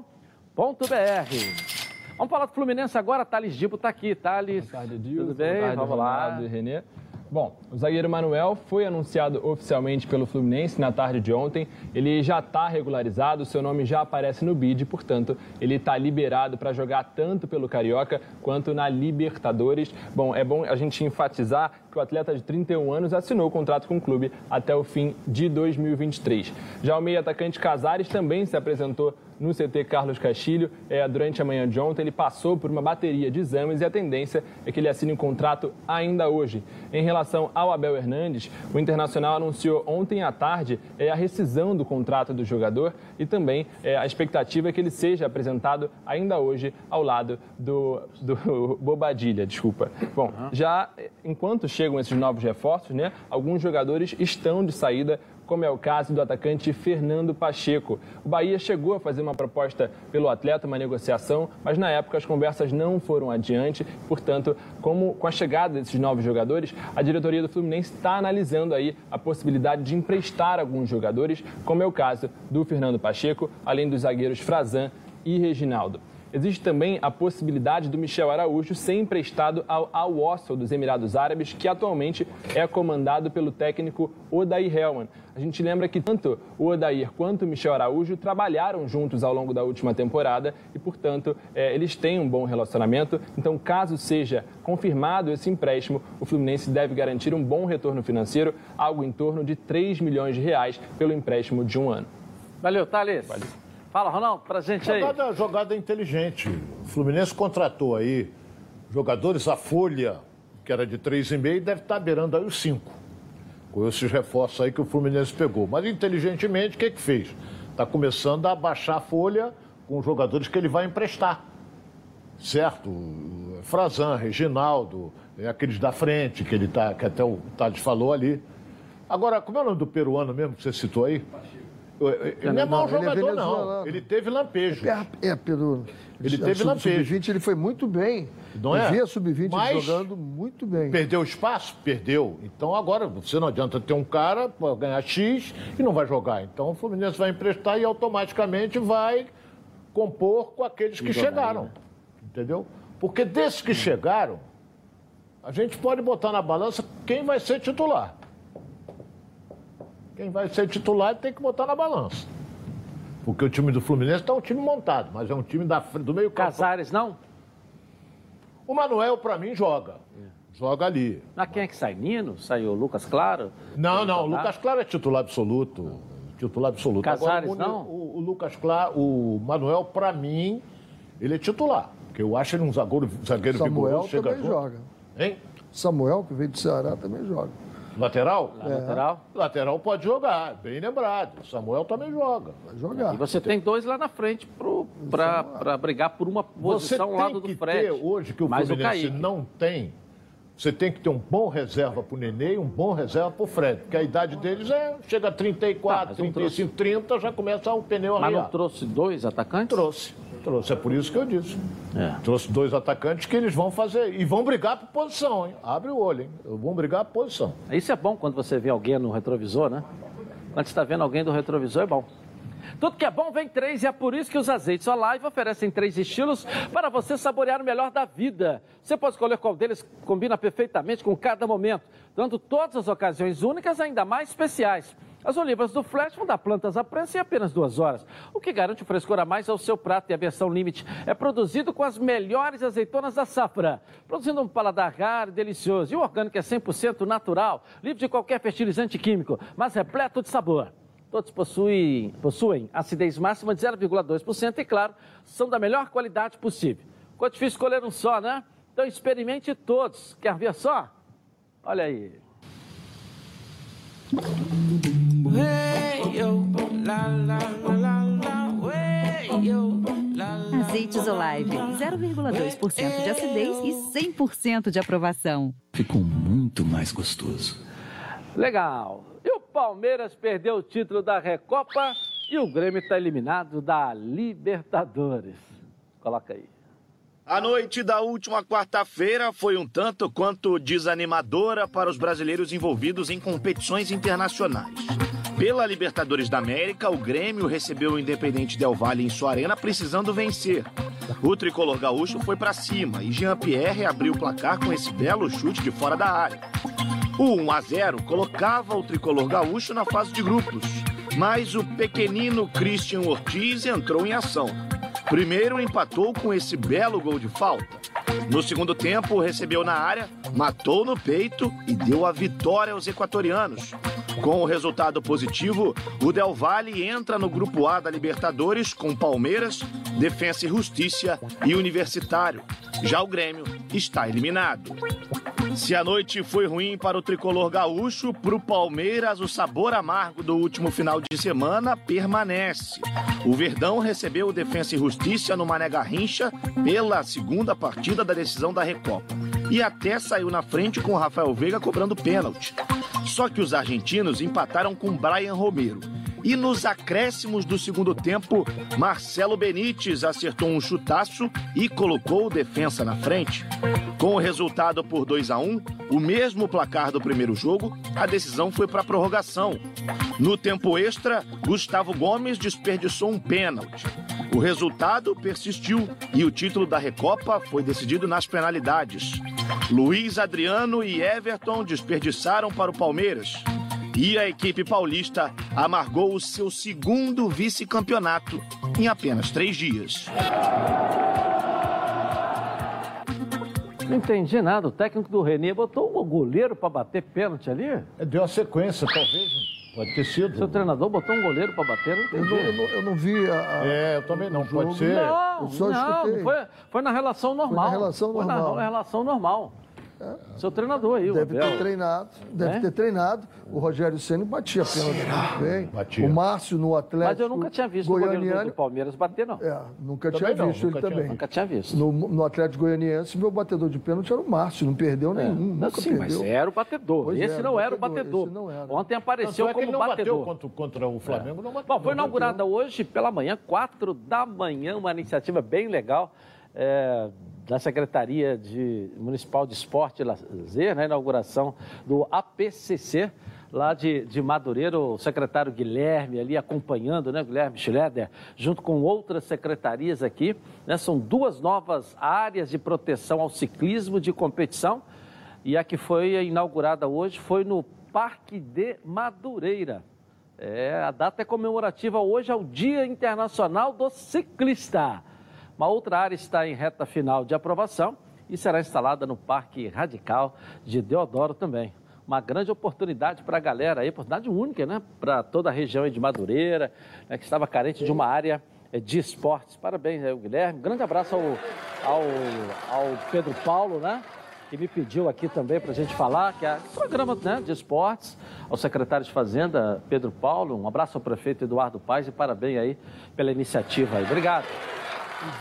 Vamos falar do Fluminense agora, Thales Dibo está aqui. Thales, tudo bem? tarde, Vamos lá. E Renê. Bom, o zagueiro Manuel foi anunciado oficialmente pelo Fluminense na tarde de ontem. Ele já está regularizado, seu nome já aparece no bid, portanto, ele está liberado para jogar tanto pelo Carioca quanto na Libertadores. Bom, é bom a gente enfatizar que o atleta de 31 anos assinou o contrato com o clube até o fim de 2023. Já o meio atacante Casares também se apresentou no CT Carlos Castilho. É, durante a manhã de ontem, ele passou por uma bateria de exames e a tendência é que ele assine um contrato ainda hoje. Em relação ao Abel Hernandes, o Internacional anunciou ontem à tarde é, a rescisão do contrato do jogador e também é, a expectativa é que ele seja apresentado ainda hoje ao lado do, do Bobadilha, desculpa. Bom, já enquanto chegam esses novos reforços, né, alguns jogadores estão de saída como é o caso do atacante Fernando Pacheco. O Bahia chegou a fazer uma proposta pelo atleta, uma negociação, mas na época as conversas não foram adiante. Portanto, como com a chegada desses novos jogadores, a diretoria do Fluminense está analisando aí a possibilidade de emprestar alguns jogadores, como é o caso do Fernando Pacheco, além dos zagueiros Frazan e Reginaldo. Existe também a possibilidade do Michel Araújo ser emprestado ao Al Wassel dos Emirados Árabes, que atualmente é comandado pelo técnico Odair Helman. A gente lembra que tanto o Odair quanto o Michel Araújo trabalharam juntos ao longo da última temporada e, portanto, é, eles têm um bom relacionamento. Então, caso seja confirmado esse empréstimo, o Fluminense deve garantir um bom retorno financeiro, algo em torno de 3 milhões de reais pelo empréstimo de um ano. Valeu, Thales. Valeu. Fala, Ronaldo, pra gente aí. Jogada, jogada inteligente. O Fluminense contratou aí jogadores, a folha, que era de 3,5, deve estar beirando aí os 5. Com esses reforços aí que o Fluminense pegou. Mas inteligentemente, o que, que fez? Está começando a baixar a folha com os jogadores que ele vai emprestar. Certo? Frazan, Reginaldo, é aqueles da frente, que ele tá, que até o Thales falou ali. Agora, como é o nome do peruano mesmo que você citou aí? Ele não é mau jogador, ele é não. Ele teve lampejo. É, é pelo. Ele teve lampejo. Sub-20 ele foi muito bem. Não é? Eu vi a Sub-20 jogando muito bem. Perdeu espaço? Perdeu. Então agora você não adianta ter um cara para ganhar X e não vai jogar. Então o Fluminense vai emprestar e automaticamente vai compor com aqueles que chegaram. Entendeu? Porque desses que chegaram, a gente pode botar na balança quem vai ser titular. Quem vai ser titular tem que botar na balança. Porque o time do Fluminense está um time montado, mas é um time da, do meio campo. Casares não? O Manuel, para mim, joga. Joga ali. Mas quem é que sai? Nino? Saiu o Lucas Claro? Não, não. O Lucas Claro é titular absoluto. Titular absoluto. Casares Agora, o, não? O, o, Lucas Claro, o Manuel, para mim, ele é titular. Porque eu acho ele um zagueiro, zagueiro Samuel vigoroso. também joga. Hein? Samuel, que veio do Ceará, também joga. Lateral? É. Lateral? Lateral pode jogar, bem lembrado. Samuel também joga. Vai jogar. E você tem dois lá na frente para brigar por uma posição ao lado do Fred. Ter hoje que o Mas Fluminense o não tem. Você tem que ter um bom reserva para o Nenê e um bom reserva para o Fred. Porque a idade deles é, chega a 34, Tá, 35, 30, já começa o pneu a Mas não trouxe dois atacantes? Trouxe. Trouxe, é por isso que eu disse. É. Trouxe dois atacantes que eles vão fazer. E vão brigar por posição, hein? Abre o olho, hein? Vão brigar por posição. Isso é bom quando você vê alguém no retrovisor, né? Quando você está vendo alguém do retrovisor, é bom. Tudo que é bom vem três e é por isso que os azeites Olive oferecem três estilos para você saborear o melhor da vida. Você pode escolher qual deles combina perfeitamente com cada momento, dando todas as ocasiões únicas ainda mais especiais. As olivas do Flash vão dar plantas à prensa em apenas duas horas, o que garante o frescor a mais ao seu prato e a versão Limite é produzido com as melhores azeitonas da safra, produzindo um paladar raro e delicioso. E o orgânico é 100% natural, livre de qualquer fertilizante químico, mas repleto de sabor. Todos possuem, possuem acidez máxima de 0,2% e, claro, são da melhor qualidade possível. Ficou difícil escolher um só, né? Então experimente todos. Quer ver só? Olha aí. Azeites Olive, 0,2% de acidez e 100% de aprovação. Ficou muito mais gostoso. Legal. E o Palmeiras perdeu o título da Recopa e o Grêmio está eliminado da Libertadores. Coloca aí. A noite da última quarta-feira foi um tanto quanto desanimadora para os brasileiros envolvidos em competições internacionais. Pela Libertadores da América, o Grêmio recebeu o Independente Del Valle em sua arena precisando vencer. O tricolor gaúcho foi para cima e Jean-Pierre abriu o placar com esse belo chute de fora da área. O 1 a 0 colocava o tricolor gaúcho na fase de grupos, mas o pequenino Christian Ortiz entrou em ação. Primeiro empatou com esse belo gol de falta. No segundo tempo, recebeu na área, matou no peito e deu a vitória aos equatorianos. Com o resultado positivo, o Del Valle entra no grupo A da Libertadores com Palmeiras, Defensa e Justiça e Universitário. Já o Grêmio está eliminado. Se a noite foi ruim para o tricolor gaúcho, para o Palmeiras o sabor amargo do último final de semana permanece. O Verdão recebeu o Defensa e Justiça no Mané Garrincha pela segunda partida da decisão da Recopa. E até saiu na frente com o Rafael Veiga cobrando pênalti. Só que os argentinos empataram com Brian Romero. E nos acréscimos do segundo tempo, Marcelo Benítez acertou um chutaço e colocou o defensa na frente. Com o resultado por 2 a 1, o mesmo placar do primeiro jogo, a decisão foi para prorrogação. No tempo extra, Gustavo Gomes desperdiçou um pênalti. O resultado persistiu e o título da Recopa foi decidido nas penalidades. Luiz Adriano e Everton desperdiçaram para o Palmeiras. E a equipe paulista amargou o seu segundo vice-campeonato em apenas três dias. Não entendi nada. O técnico do Renê botou o goleiro para bater pênalti ali? É, deu a sequência, talvez. Pode ter sido. Seu treinador botou um goleiro para bater? Não eu, não, eu, não, eu não vi a, a, É, eu também não. Pode ser. Não, Eu só não, escutei. foi, foi na relação normal. na relação Foi normal. na relação normal. Seu treinador aí, o Deve Abel. ter treinado, deve É? ter treinado. O Rogério Ceni batia pênalti muito bem. Batia. O Márcio no Atlético. Mas eu nunca tinha visto o goleiro do, Palmeiras bater, não. É, nunca Também tinha não, visto nunca ele tinha também. Nunca tinha visto. No, no Atlético Goianiense, meu batedor de pênalti era o Márcio, não perdeu É. nenhum. Não, Nunca sim, perdeu. mas era o batedor. Pois esse é, não era o batedor, esse não era. Ontem apareceu Tanto é como ele não batedor. bateu contra, contra o Flamengo, não bateu. Bom, foi inaugurada hoje pela manhã, quatro da manhã, uma iniciativa bem legal é, da Secretaria de Municipal de Esporte e Lazer, na inauguração do APCC, lá de, de Madureira, o secretário Guilherme ali acompanhando, né, Guilherme Schleder, junto com outras secretarias aqui. né, são duas novas áreas de proteção ao ciclismo de competição e a que foi inaugurada hoje foi no Parque de Madureira. É, a data é comemorativa hoje ao Dia Internacional do Ciclista. Uma outra área está em reta final de aprovação e será instalada no Parque Radical de Deodoro também. Uma grande oportunidade para a galera aí, oportunidade única, né? Para toda a região de Madureira, né, que estava carente de uma área eh, de esportes. Parabéns aí, Guilherme. Grande abraço ao, ao, ao Pedro Paulo, né? que me pediu aqui também para a gente falar, que é o programa né, de esportes, ao secretário de Fazenda, Pedro Paulo, um abraço ao prefeito Eduardo Paes e parabéns aí pela iniciativa aí. Obrigado.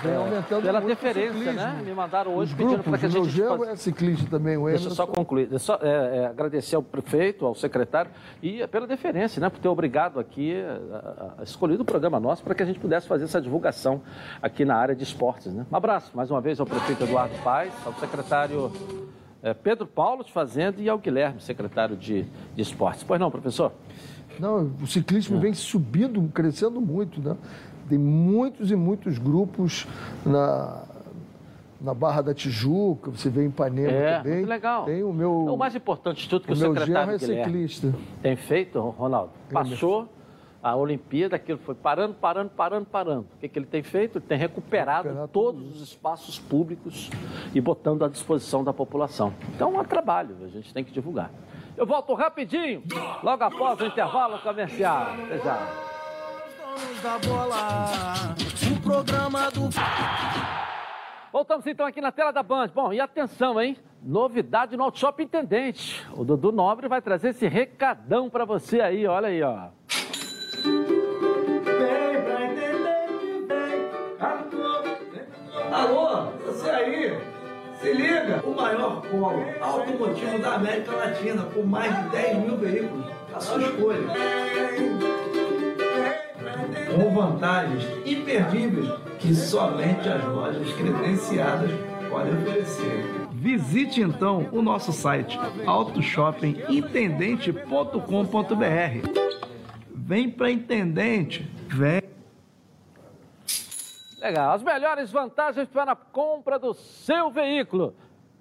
Vem É, aumentando pela o ciclismo. né? Me mandaram hoje Os pedindo para que a o gente... Geu faz- é ciclista também, o Deixa eu só concluir. Eu só é, é, agradecer ao prefeito, ao secretário e pela deferência, né? Por ter obrigado aqui, a, a, escolhido o programa nosso para que a gente pudesse fazer essa divulgação aqui na área de esportes, né? Um abraço mais uma vez ao prefeito Eduardo Paes, ao secretário é, Pedro Paulo de Fazenda e ao Guilherme, secretário de, de esportes. Pois não, professor? Não, o ciclismo vem subindo, crescendo muito, né? Tem muitos e muitos grupos na, na Barra da Tijuca, você vê em Ipanema É, também. muito legal. Tem o meu... O mais importante de tudo que o o, meu secretário é ciclista. tem feito, Ronaldo, passou a Olimpíada, aquilo foi parando, parando, parando, parando. O que, que ele tem feito? Ele tem recuperado todos os espaços públicos e botando à disposição da população. Então é um trabalho, a gente tem que divulgar. Eu volto rapidinho, logo após o intervalo comercial. Até já. Da bola, o programa do. Voltamos então aqui na tela da Band. Bom, e atenção, hein? Novidade no Auto Shop Intendente. O Dudu Nobre vai trazer esse recadão pra você aí, olha aí, ó. Alô, você aí? Se liga! O maior polo automotivo da América Latina, com mais de 10 mil veículos. A sua escolha. Com vantagens imperdíveis que somente as lojas credenciadas podem oferecer. Visite então o nosso site autoshoppingintendente.com.br. Vem pra Intendente, vem. Legal. As melhores vantagens para a compra do seu veículo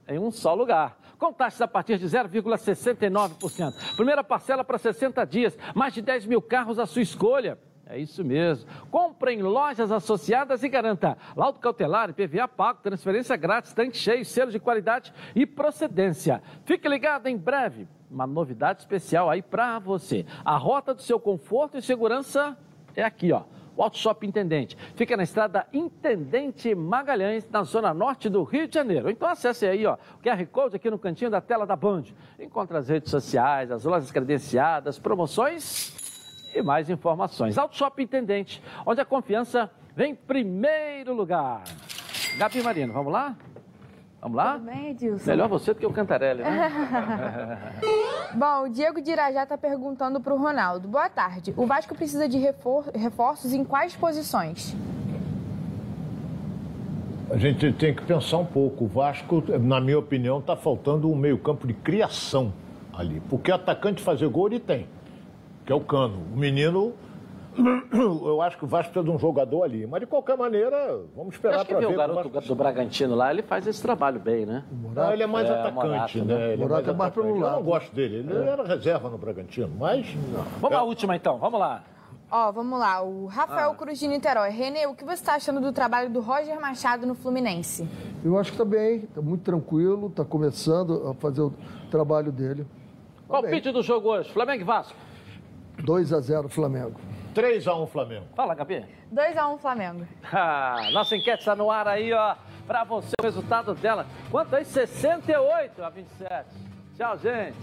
em um só lugar. Com taxas a partir de 0,69%. Primeira parcela para 60 dias. Mais de 10 mil carros à sua escolha. É isso mesmo. Compre em lojas associadas e garanta laudo cautelar, PVA pago, transferência grátis, tanque cheio, selo de qualidade e procedência. Fique ligado em breve. Uma novidade especial aí para você. A rota do seu conforto e segurança é aqui, ó. O Auto Shop Intendente. Fica na estrada Intendente Magalhães, na zona norte do Rio de Janeiro. Então acesse aí, ó, o QR Code aqui no cantinho da tela da Band. Encontre as redes sociais, as lojas credenciadas, promoções e mais informações. Auto Shop Intendente, onde a confiança vem em primeiro lugar. Gabi Marino, vamos lá? Vamos lá? Tudo bem, Edilson? Melhor você do que o Cantarelli, né? Bom, o Diego de Irajá está perguntando para o Ronaldo. Boa tarde. O Vasco precisa de refor- reforços em quais posições? A gente tem que pensar um pouco. O Vasco, na minha opinião, está faltando um meio-campo de criação ali. Porque atacante fazer gol ele tem, que é o Cano. O menino, eu acho que o Vasco precisa de um jogador ali. Mas de qualquer maneira, vamos esperar para ver o garoto do Bragantino lá, ele faz esse trabalho bem, né? Não, ele é mais atacante, Morato, né? Ele é mais Morato é mais. Eu não gosto dele. Ele era reserva no Bragantino, mas. Vamos à última então, vamos lá. Ó, vamos lá. O Rafael Ah. Cruz de Niterói. Renê, o que você está achando do trabalho do Roger Machado no Fluminense? Eu acho que está bem, está muito tranquilo, está começando a fazer o trabalho dele. Palpite do jogo hoje, Flamengo e Vasco. 2 a 0 Flamengo. 3 a 1 Flamengo. Fala, Gabi. 2 a 1 Flamengo. Ah, nossa enquete está no ar aí, ó, para você o resultado dela. Quanto aí? 68 a 27. Tchau, gente.